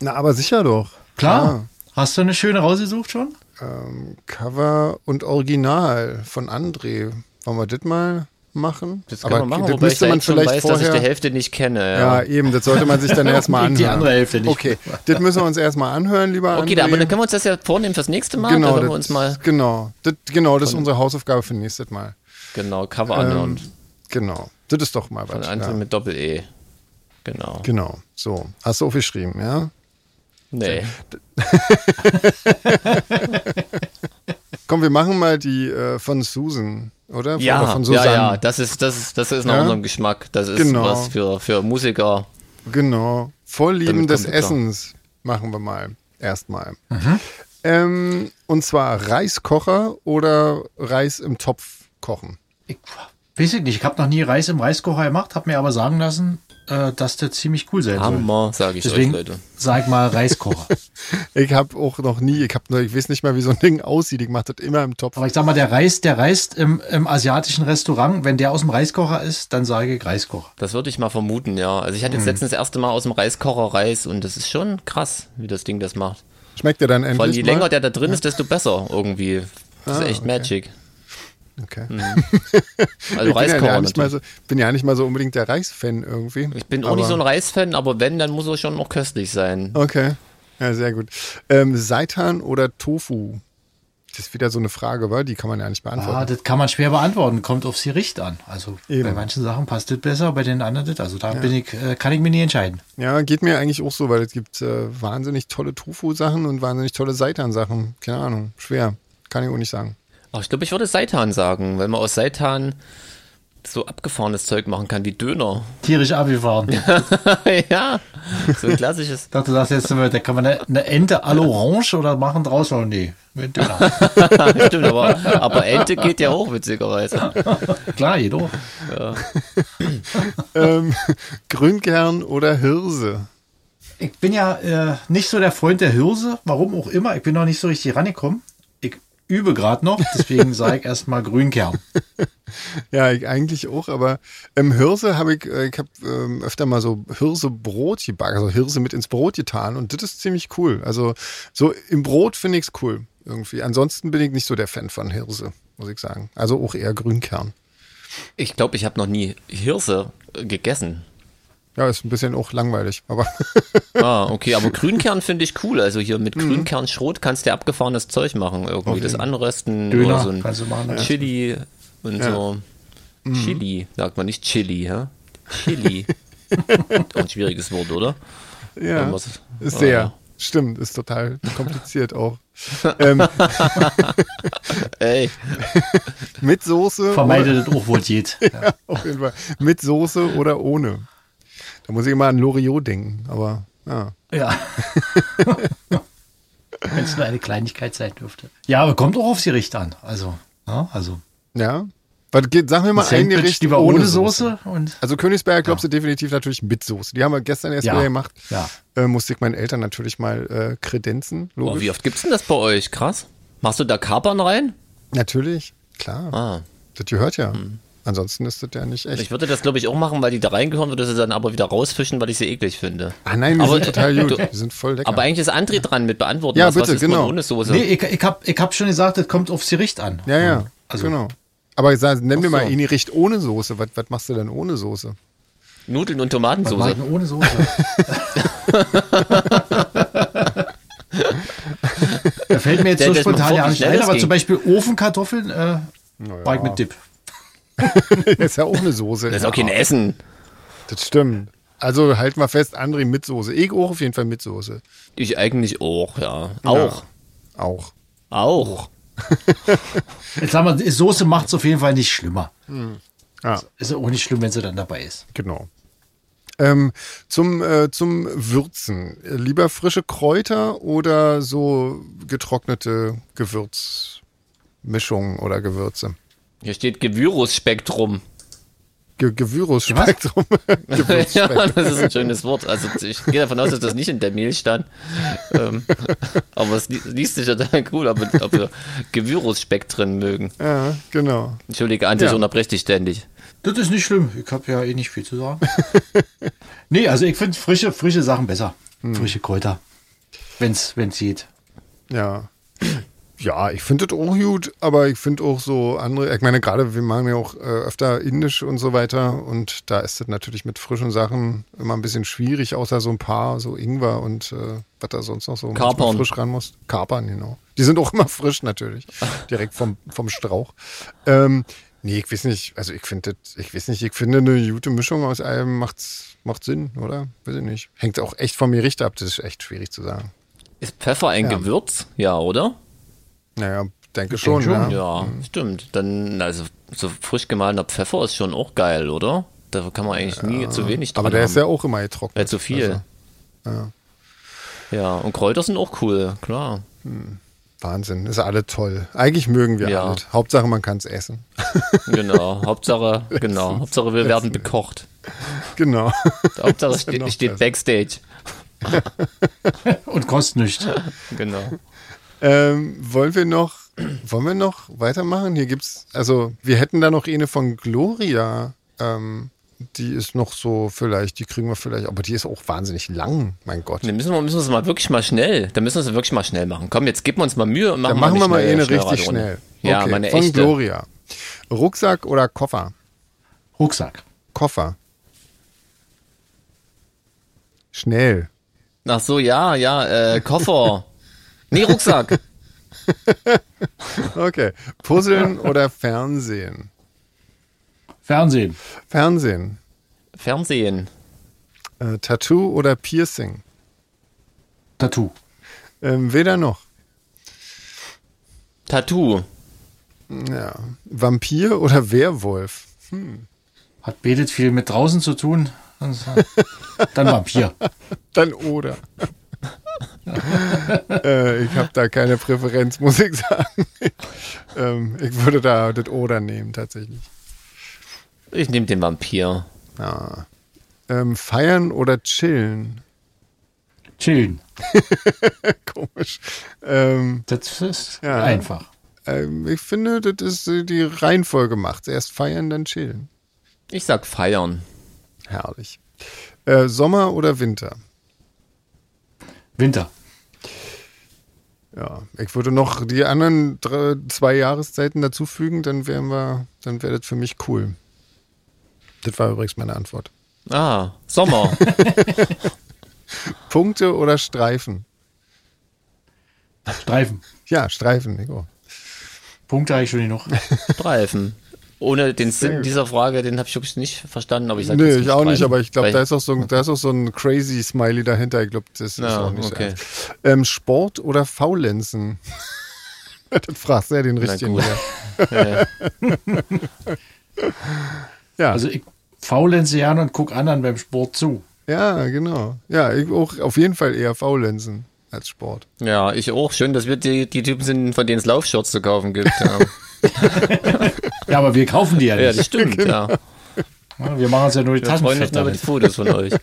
Na, aber sicher doch. Klar. Klar. Hast du eine schöne rausgesucht schon? Ähm, Cover und Original von André. Wollen wir das mal machen? Das kann Aber man machen, das müsste man vielleicht weiß, vorher... dass ich die Hälfte nicht kenne. Ja, ja eben, das sollte man sich dann *laughs* erstmal anhören. Die andere Hälfte nicht. Okay, das müssen wir uns erstmal anhören, lieber Okay, André. aber dann können wir uns das ja vornehmen fürs nächste Mal. Genau, das, wir uns mal genau, das, genau, das ist unsere Hausaufgabe für nächstes Mal. Genau, Cover ähm, anhören. Genau, das ist doch mal was. Von André ja. mit Doppel-E. Genau. Genau, so. Hast du aufgeschrieben, ja? Nee. *laughs* Komm, wir machen mal die äh, von Susan, oder? Ja, von ja, ja, das ist, das ist, das ist nach ja? unserem Geschmack. Das ist genau. was für, für Musiker. Genau. Vorlieben des Essens machen wir mal. Erstmal. Mhm. Ähm, und zwar Reiskocher oder Reis im Topf kochen. Ich Weiß ich nicht, ich habe noch nie Reis im Reiskocher gemacht, habe mir aber sagen lassen, äh, dass der ziemlich cool sein soll. Hammer, sage ich Deswegen euch, Leute. sag mal Reiskocher. *laughs* Ich habe auch noch nie, ich habe nur, ich weiß nicht mal, wie so ein Ding aussieht. Ich mache das immer im Topf. aber ich sag mal, der Reis, der reist im, im asiatischen Restaurant, wenn der aus dem Reiskocher ist, dann sage ich Reiskocher. Das würde ich mal vermuten, ja. Also ich hatte Hm. jetzt letztens das erste Mal aus dem Reiskocher Reis und das ist schon krass, wie das Ding das macht. Schmeckt der dann endlich je mal? länger der da drin ist, desto besser irgendwie. Das ist Ah, echt okay. Magic. Okay. *laughs* Also ich bin ja, Reiskocher nicht mal so, bin ja nicht mal so unbedingt der Reisfan irgendwie. Ich bin auch nicht so ein Reisfan, aber wenn, dann muss er schon noch köstlich sein. Okay. Ja, sehr gut. Ähm, Seitan oder Tofu? Das ist wieder so eine Frage, wa? Die kann man ja nicht Ah, beantworten. das kann man schwer beantworten, kommt aufs Gericht an. Also Eben. bei manchen Sachen passt das besser, bei den anderen das. Also da bin ich, äh, kann ich mir nicht entscheiden. Ja, geht mir eigentlich auch so, weil es gibt äh, wahnsinnig tolle Tofu-Sachen und wahnsinnig tolle Seitan-Sachen. Keine Ahnung. Schwer. Kann ich auch nicht sagen. Ach, ich glaube, ich würde Seitan sagen, weil man aus Seitan so abgefahrenes Zeug machen kann, wie Döner. Tierisch abgefahren. ich *laughs* ja, so ein klassisches. dachte, das jetzt, äh, da kann man eine, eine Ente à l'orange oder machen draus? Oh, nee, mit Döner. *laughs* Stimmt, aber, aber Ente geht ja auch witzigerweise. *laughs* Klar, jedoch. ähm, Grünkern oder Hirse? Ich bin ja äh, nicht so der Freund der Hirse, warum auch immer. Ich bin noch nicht so richtig rangekommen. Übe gerade noch, deswegen sage ich erstmal Grünkern. *laughs* Ja, ich eigentlich auch, aber ähm, Hirse habe ich, äh, ich habe ähm, öfter mal so Hirsebrot gebacken, also Hirse mit ins Brot getan und das ist ziemlich cool. Also so im Brot finde ich es cool irgendwie. Ansonsten bin ich nicht so der Fan von Hirse, muss ich sagen. Also auch eher Grünkern. Ich glaube, ich habe noch nie Hirse äh, gegessen. Ja, ist ein bisschen auch langweilig, aber *laughs* Ah, okay, aber Grünkern finde ich cool. Also hier Mhm. mit Grünkernschrot kannst du ja abgefahrenes Zeug machen. Irgendwie das Anrösten Döner oder so ein kannst du machen, ja. Chili und so. Mhm. Chili, sagt man nicht Chili, hä? Chili. *laughs* Auch ein schwieriges Wort, oder? ja, Irgendwas- ist sehr. Ah. Stimmt, ist total kompliziert auch. *laughs* ähm, Ey, mit Soße. Vermeidet das auch wohl geht. Ja. Auf jeden Fall. Mit Soße oder ohne. Da muss ich immer an Loriot denken, aber ja. ja. *laughs* Wenn es nur eine Kleinigkeit sein dürfte. Ja, aber kommt auch aufs Gericht an. Also, ja, also Ja. Was geht, sag mir mal ein Gericht lieber ohne, ohne Soße. Soße und Also Königsberger glaubst du definitiv natürlich mit Soße. Die haben wir gestern erst Ja. wieder gemacht. Ja. Äh, musste ich meinen Eltern natürlich mal äh, kredenzen. oh, Logisch. wie oft gibt's denn das bei euch? Krass. Machst du da Kapern rein? Natürlich, klar. Ah, Das gehört ja. Ansonsten ist das ja nicht echt. ich würde das glaube ich auch machen, weil die da reingehören, würde sie dann aber wieder rausfischen, weil ich sie eklig finde. ah nein, die Aber, sind total gut. *laughs* du- Die sind voll lecker. Aber eigentlich ist André dran mit beantworten. Ja, was, was bitte, ist man genau. ohne Soße. Nee, ich, ich habe ich hab schon gesagt, das kommt aufs Gericht an. ja, ja, Also- genau. Aber sag, nenn mir Ach mal so. ein Gericht ohne Soße. Was, was machst du denn ohne Soße? Nudeln und Was Tomatensoße. denn ohne Soße? *laughs* da fällt mir jetzt Der- so mal spontan ja nicht schnell ein, aber ging. zum Beispiel Ofenkartoffeln äh, war ich mit Dip. *laughs* das ist ja auch eine Soße. Das ist auch kein Essen. Das stimmt. Also halten wir fest, André mit Soße. Ich auch auf jeden Fall mit Soße. Ich eigentlich auch, ja. Auch. Auch. Auch. *laughs* Jetzt sagen wir, Soße macht es auf jeden Fall nicht schlimmer. Ja, Ist ja auch nicht schlimm, wenn sie dann dabei ist. genau. Ähm, zum, äh, zum Würzen. Lieber frische Kräuter oder so getrocknete Gewürzmischungen oder Gewürze? Hier steht Gewürusspektrum. Ge Gewürusspektrum. ja, *laughs* das ist ein schönes Wort. Also ich gehe davon aus, dass das nicht in der Mail stand. Ähm, *laughs* aber es li liest sich ja dann cool, ob, wir- ob wir Gewürusspektren mögen. ja, genau. Entschuldige, Andi, ich Ja. unterbreche dich ständig. Das ist nicht schlimm. Ich habe ja eh nicht viel zu sagen. *laughs* nee, also ich finde frische, frische Sachen besser. Frische Kräuter. Wenn's, wenn's geht. Ja. Ja, ich finde das auch gut, aber ich finde auch so andere, ich meine, gerade wir machen ja auch äh, öfter indisch und so weiter und da ist das natürlich mit frischen Sachen immer ein bisschen schwierig, außer so ein paar, so Ingwer und äh, was da sonst noch so frisch ran muss. Kapern, genau. Die sind auch *laughs* immer frisch natürlich, direkt vom, vom Strauch. Ähm, nee, ich weiß nicht, also ich finde das, ich weiß nicht, ich finde eine gute Mischung aus allem macht's, macht Sinn, oder? Weiß ich nicht. Hängt auch echt vom Gericht ab, das ist echt schwierig zu sagen. Ist Pfeffer ein Ja. Gewürz? Ja, oder? Naja, denke schon, schon, ja. Ja, stimmt. Dann, also so frisch gemahlener Pfeffer ist schon auch geil, oder? Da kann man eigentlich nie zu wenig dran Aber der haben. ist ja auch immer getrocknet. Ja, zu viel. Also, Ja, und Kräuter sind auch cool, klar. Wahnsinn, ist alle toll. Eigentlich mögen wir Ja. alles. Hauptsache, man kann es essen. *laughs* Genau. Hauptsache, *laughs* genau. Hauptsache, wir werden bekocht. Genau. *laughs* Hauptsache, es steht, steht besser. Backstage. Und kostet nichts. Genau. Ähm, wollen wir noch, wollen wir noch weitermachen? Hier gibt's, also wir hätten da noch eine von Gloria. Ähm, die ist noch so vielleicht, die kriegen wir vielleicht, aber die ist auch wahnsinnig lang, mein Gott. Dann müssen wir, müssen wir es mal wirklich mal schnell. Dann müssen wir es wirklich mal schnell machen. Komm, jetzt geben wir uns mal Mühe und machen, Dann machen wir mal schnell- eine richtig schnell. Ja, Okay, meine von echte. Gloria. Rucksack oder Koffer? Rucksack. Koffer. Schnell. Ach so, ja, ja, äh, Koffer. *laughs* nee, Rucksack. *laughs* Okay. Puzzeln oder Fernsehen? Fernsehen. Fernsehen. Fernsehen. Äh, Tattoo oder Piercing? Tattoo. Ähm, weder noch. Tattoo. Ja. Vampir oder Werwolf? Hat betet viel mit draußen zu tun. *laughs* Dann Vampir. Dann oder. *laughs* äh, ich habe da keine Präferenz, muss ich sagen. *laughs* ähm, ich würde da das oder nehmen, tatsächlich. Ich nehme den Vampir. Ja. Ähm, feiern oder chillen? Chillen. *laughs* Komisch. Ähm, Das ist Ja. einfach. ähm, ich finde, das ist äh, die Reihenfolge macht. Erst feiern, dann chillen. Ich sag feiern. Herrlich. Äh, Sommer oder Winter? Winter. Ja, ich würde noch die anderen drei, zwei Jahreszeiten dazufügen, dann wären wir, dann wäre das für mich cool. Das war übrigens meine Antwort. Ah, Sommer. *laughs* Punkte oder Streifen? Streifen. Ja, Streifen, Nico. Punkte habe ich schon genug. Streifen. Ohne den Sinn dieser Frage, den habe ich wirklich nicht verstanden, aber ich sage Nee, ich auch nicht, Streifen. aber ich glaube, da ist auch so ein, da ist auch so ein crazy Smiley dahinter. Ich glaube, das ist Ja, auch nicht so okay. Ähm, Sport oder Faulenzen? *laughs* das fragst du ja den richtigen. wieder. Äh, *laughs* Ja, Also ich faulenze ja und gucke anderen beim Sport zu. ja, genau. Ja, ich auch auf jeden Fall eher Faulenzen als Sport. ja, ich auch. Schön, dass wir die, die Typen sind, von denen es Laufshirts zu kaufen gibt. Ja, *laughs* Ja, aber wir kaufen die ja ja nicht. das stimmt. Ja. Ja, wir machen uns ja nur die Wir freuen uns Taschen nur über die Fotos von euch. *laughs*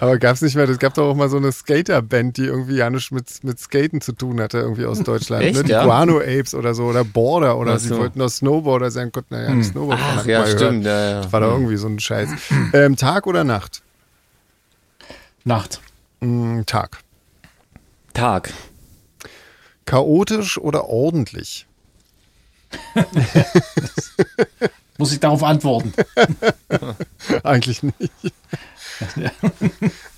Aber gab es nicht mehr, es gab doch auch mal so eine Skaterband, die irgendwie ja nichts mit, mit Skaten zu tun hatte, irgendwie aus Deutschland. Echt, ne? Die ja? Guano Apes oder so, oder Border oder Ach sie so. wollten doch Snowboarder sein, konnten ja nicht Snowboard fahren, Ach ich ja, mal gehört. stimmt. Ja, ja. Das war doch irgendwie so ein Scheiß. Ähm, Tag oder Nacht? Nacht. Mm, Tag. Tag. Chaotisch oder ordentlich? *laughs* Muss ich darauf antworten? *laughs* Eigentlich nicht.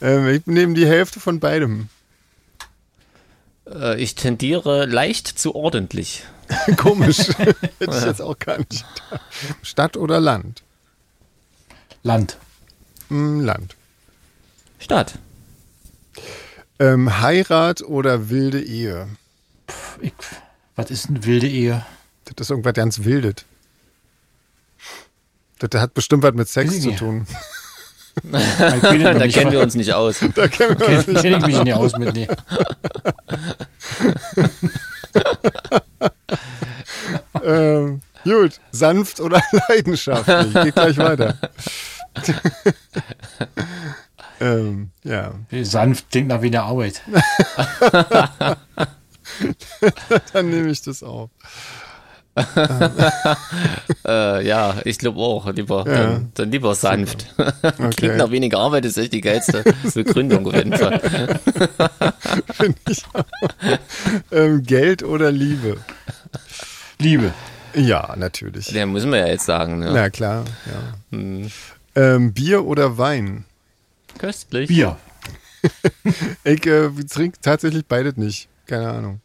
ähm, ich nehme die Hälfte von beidem. Äh, ich tendiere leicht zu ordentlich. *laughs* Komisch. Hätte ich jetzt auch gar nicht. Stadt oder Land? Land. Mm, Land. Stadt. Ähm, Heirat oder wilde Ehe? Ich, was ist eine wilde Ehe? Das ist irgendwas ganz Wildes. Das hat bestimmt was mit Sex zu nicht. tun. *laughs* Da nicht *laughs* kennen wir uns nicht aus. Da kennen wir Kenn, kenn ich mich nicht aus mit. Nee. *laughs* ähm, Gut, sanft oder leidenschaftlich? Geht gleich weiter. ähm, ja, Sanft klingt nach wie eine Arbeit. *laughs* dann nehme ich das auch. *laughs* Äh, ja, ich glaube auch. Lieber, dann, dann lieber sanft. *laughs* Klingt nach weniger Arbeit, ist echt die geilste Begründung auf jeden Fall. Ähm, Geld oder Liebe? Liebe. Ja, natürlich. Der müssen wir ja jetzt sagen. Ne? Na klar, ja. Hm, Ähm, Bier oder Wein? köstlich. Bier. Ich äh, trinke tatsächlich beides nicht. Keine Ahnung.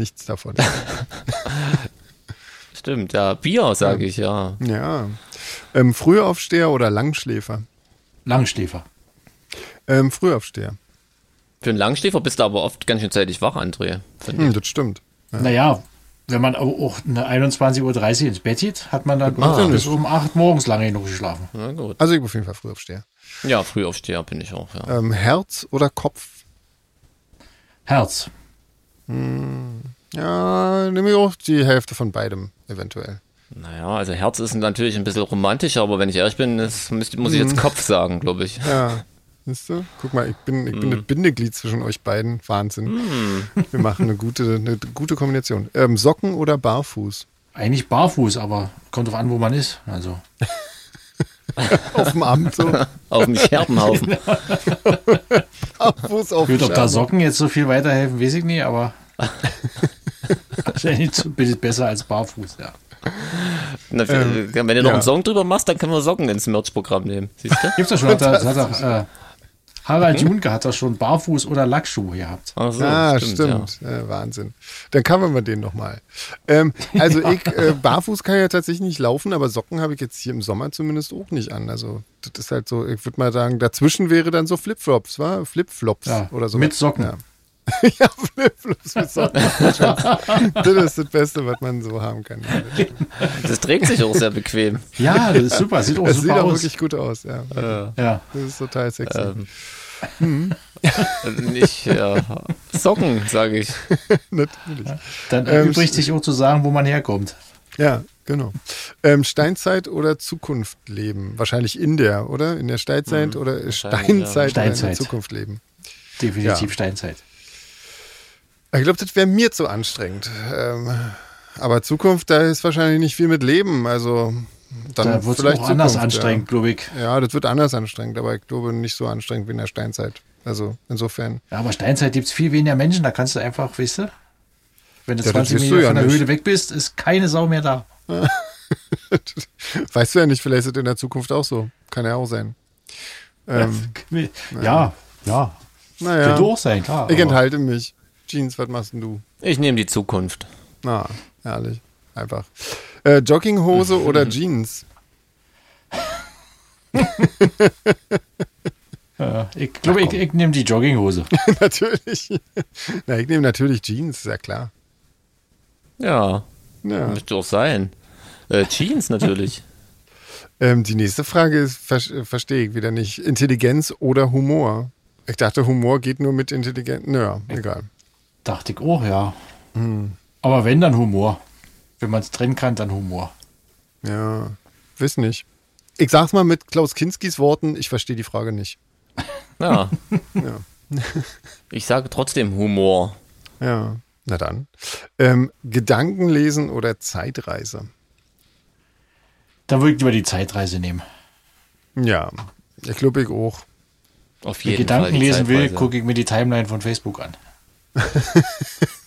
Nichts davon. *laughs* Stimmt, ja. Bier, sage ich, ja. ja. Ähm, Frühaufsteher oder Langschläfer? Langschläfer. Ähm, Frühaufsteher. Für einen Langschläfer bist du aber oft ganz schön zeitig wach, André. Hm, das stimmt. Naja, wenn man auch eine 21.30 Uhr ins Bett geht, hat man dann er bis um 8 morgens lange genug geschlafen. Na gut. Also ich bin auf jeden Fall Frühaufsteher. Ja, Frühaufsteher bin ich auch, ja. Ähm, Herz oder Kopf? Herz. Ja, nehme ich auch die Hälfte von beidem, eventuell. Naja, also Herz ist natürlich ein bisschen romantischer, aber wenn ich ehrlich bin, das müsst, muss ich jetzt Kopf sagen, glaube ich. Ja. Siehst du? Guck mal, ich bin, ich bin das Bindeglied zwischen euch beiden. Wahnsinn. Wir machen eine gute, eine gute Kombination. Ähm, Socken oder barfuß? Eigentlich barfuß, aber kommt drauf an, wo man ist. Also. *laughs* *laughs* Auf dem Amt so. *laughs* Auf dem Scherbenhaufen. Barfuß *laughs* auf dem Gut, ob da. Socken jetzt so viel weiterhelfen, weiß ich nicht, aber wahrscheinlich ein bisschen besser als barfuß, ja. Na, Ähm, wenn du noch ja. einen Song drüber machst, dann können wir Socken ins Merch-Programm nehmen. Siehst du? Gibt's ja schon, er- das hat auch, äh, Harald Junke hat doch schon Barfuß oder Lackschuhe gehabt. Ach so, Ah, stimmt. Ja. Ja, Wahnsinn. Dann covern wir den nochmal. Ähm, also ich, äh, barfuß kann ja tatsächlich nicht laufen, aber Socken habe ich jetzt hier im Sommer zumindest auch nicht an. Also das ist halt so, ich würde mal sagen, dazwischen wäre dann so Flipflops, wa? Flipflops Ja, oder so. mit Socken. *laughs* Ja. Flipflops mit Socken. das ist das Beste, was man so haben kann. Das trägt sich auch sehr bequem. Ja, das ist super, sieht auch Das sieht super auch aus. wirklich gut aus, ja. Ja. Das ist total sexy. Ähm, nicht ja, Socken, sage ich. *laughs* Natürlich. Dann Ähm, erübrigt sich auch zu sagen, wo man herkommt. Ja, genau. Ähm, Steinzeit oder Zukunft leben? Wahrscheinlich in der, oder? In der Steinzeit oder wahrscheinlich, Steinzeit, ja. oder in der Steinzeit. Zukunft leben? Definitiv Ja. Steinzeit. Ich glaube, das wäre mir zu anstrengend. Ähm, aber Zukunft, da ist wahrscheinlich nicht viel mit Leben. Also dann Da wird es vielleicht auch anders anstrengend, glaube ich. Ja. ja, das wird anders anstrengend, aber ich glaube nicht so anstrengend wie in der Steinzeit. Also insofern. Ja, aber Steinzeit gibt es viel weniger Menschen, da kannst du einfach, weißt du, wenn du Ja, das 20 wirst du Meter ja von der nicht. Höhle weg bist, ist keine Sau mehr da. *laughs* Weißt du ja nicht, vielleicht ist es in der Zukunft auch so. Kann ja auch sein. Ähm, *laughs* ja, ja. naja, Könnte auch sein, klar. ich enthalte mich. Jeans, was machst denn du? Ich nehme die Zukunft. Na, herrlich. Einfach. Äh, Jogginghose *laughs* oder Jeans? *laughs* Ja, ich glaube, ich, ich nehme die Jogginghose. *laughs* natürlich. Na, ich nehme natürlich Jeans, ist ja klar. Ja, Ja. müsste auch sein. Äh, Jeans natürlich. Ähm, die nächste Frage ist, ver äh, verstehe ich wieder nicht. Intelligenz oder Humor? Ich dachte, Humor geht nur mit Intelligenz. Naja, egal. Dachte ich auch, ja. Hm. Aber wenn, dann Humor. Wenn man es trennen kann, dann Humor. Ja, wiss nicht. Ich sag's mal mit Klaus Kinskis Worten, ich verstehe die Frage nicht. *laughs* Ja. Ja. *laughs* Ich sage trotzdem Humor. Ja, na dann. Ähm, Gedankenlesen oder Zeitreise? Dann würde ich lieber die Zeitreise nehmen. Ja, ich glaube ich auch. Auf Wenn ich jeden Fall. Gedanken lesen will, gucke ich mir die Timeline von Facebook an. *laughs*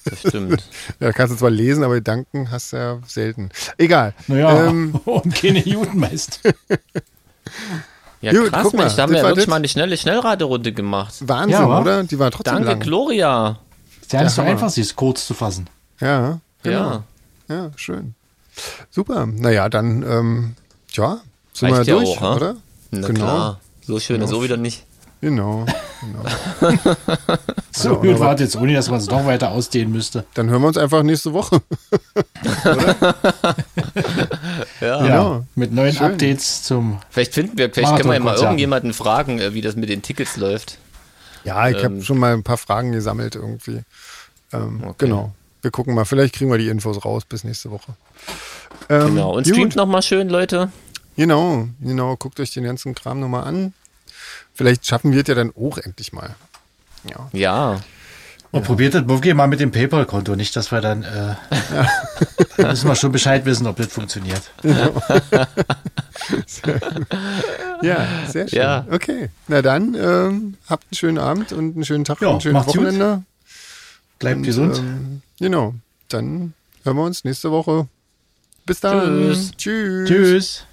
Das stimmt. Ja, kannst du zwar lesen, aber Gedanken hast du ja selten. Egal. Naja, Ähm, *laughs* und keine Judenmeister. Ja, Gut, krass, guck mal, Mensch, da haben wir war wirklich mal eine schnelle Schnellraderunde gemacht. Wahnsinn, Ja, oder? Die war trotzdem Danke, lang. Gloria. Ja, das ist doch Hammer. einfach, sie ist kurz zu fassen. Ja, genau. Ja, Ja, schön. Super. Naja, dann, ähm, tja, sind Reicht wir ja durch, auch, oder? na Genau. klar. So schön ist Genau. so wieder nicht. Genau. *laughs* So Ja, gut war es jetzt, ohne dass man es noch weiter ausdehnen müsste. Dann hören wir uns einfach nächste Woche. *laughs* Ja. Genau. Mit neuen Schön. Updates zum. Vielleicht finden wir, vielleicht können wir ja mal irgendjemanden fragen, äh, wie das mit den Tickets läuft. Ja, ich habe Ähm. schon mal ein paar Fragen gesammelt irgendwie. Ähm, Okay. Genau. Wir gucken mal. Vielleicht kriegen wir die Infos raus bis nächste Woche. Ähm, Genau. Und streamt nochmal schön, Leute. Genau, genau. Guckt euch den ganzen Kram nochmal an. Vielleicht schaffen wir es ja dann auch endlich mal. Ja. Ja. Und probiert das Bufki mal mit dem PayPal-Konto, nicht, dass wir dann. Äh, dann *laughs* müssen wir schon Bescheid wissen, ob das funktioniert. *laughs* Ja, sehr schön. Ja. Okay. Na dann, ähm, habt einen schönen Abend und einen schönen Tag Ja, und ein schönes macht's gut. Wochenende. Bleibt Und, gesund. Ähm, genau. Dann hören wir uns nächste Woche. Bis dann. Tschüss. Tschüss. Tschüss.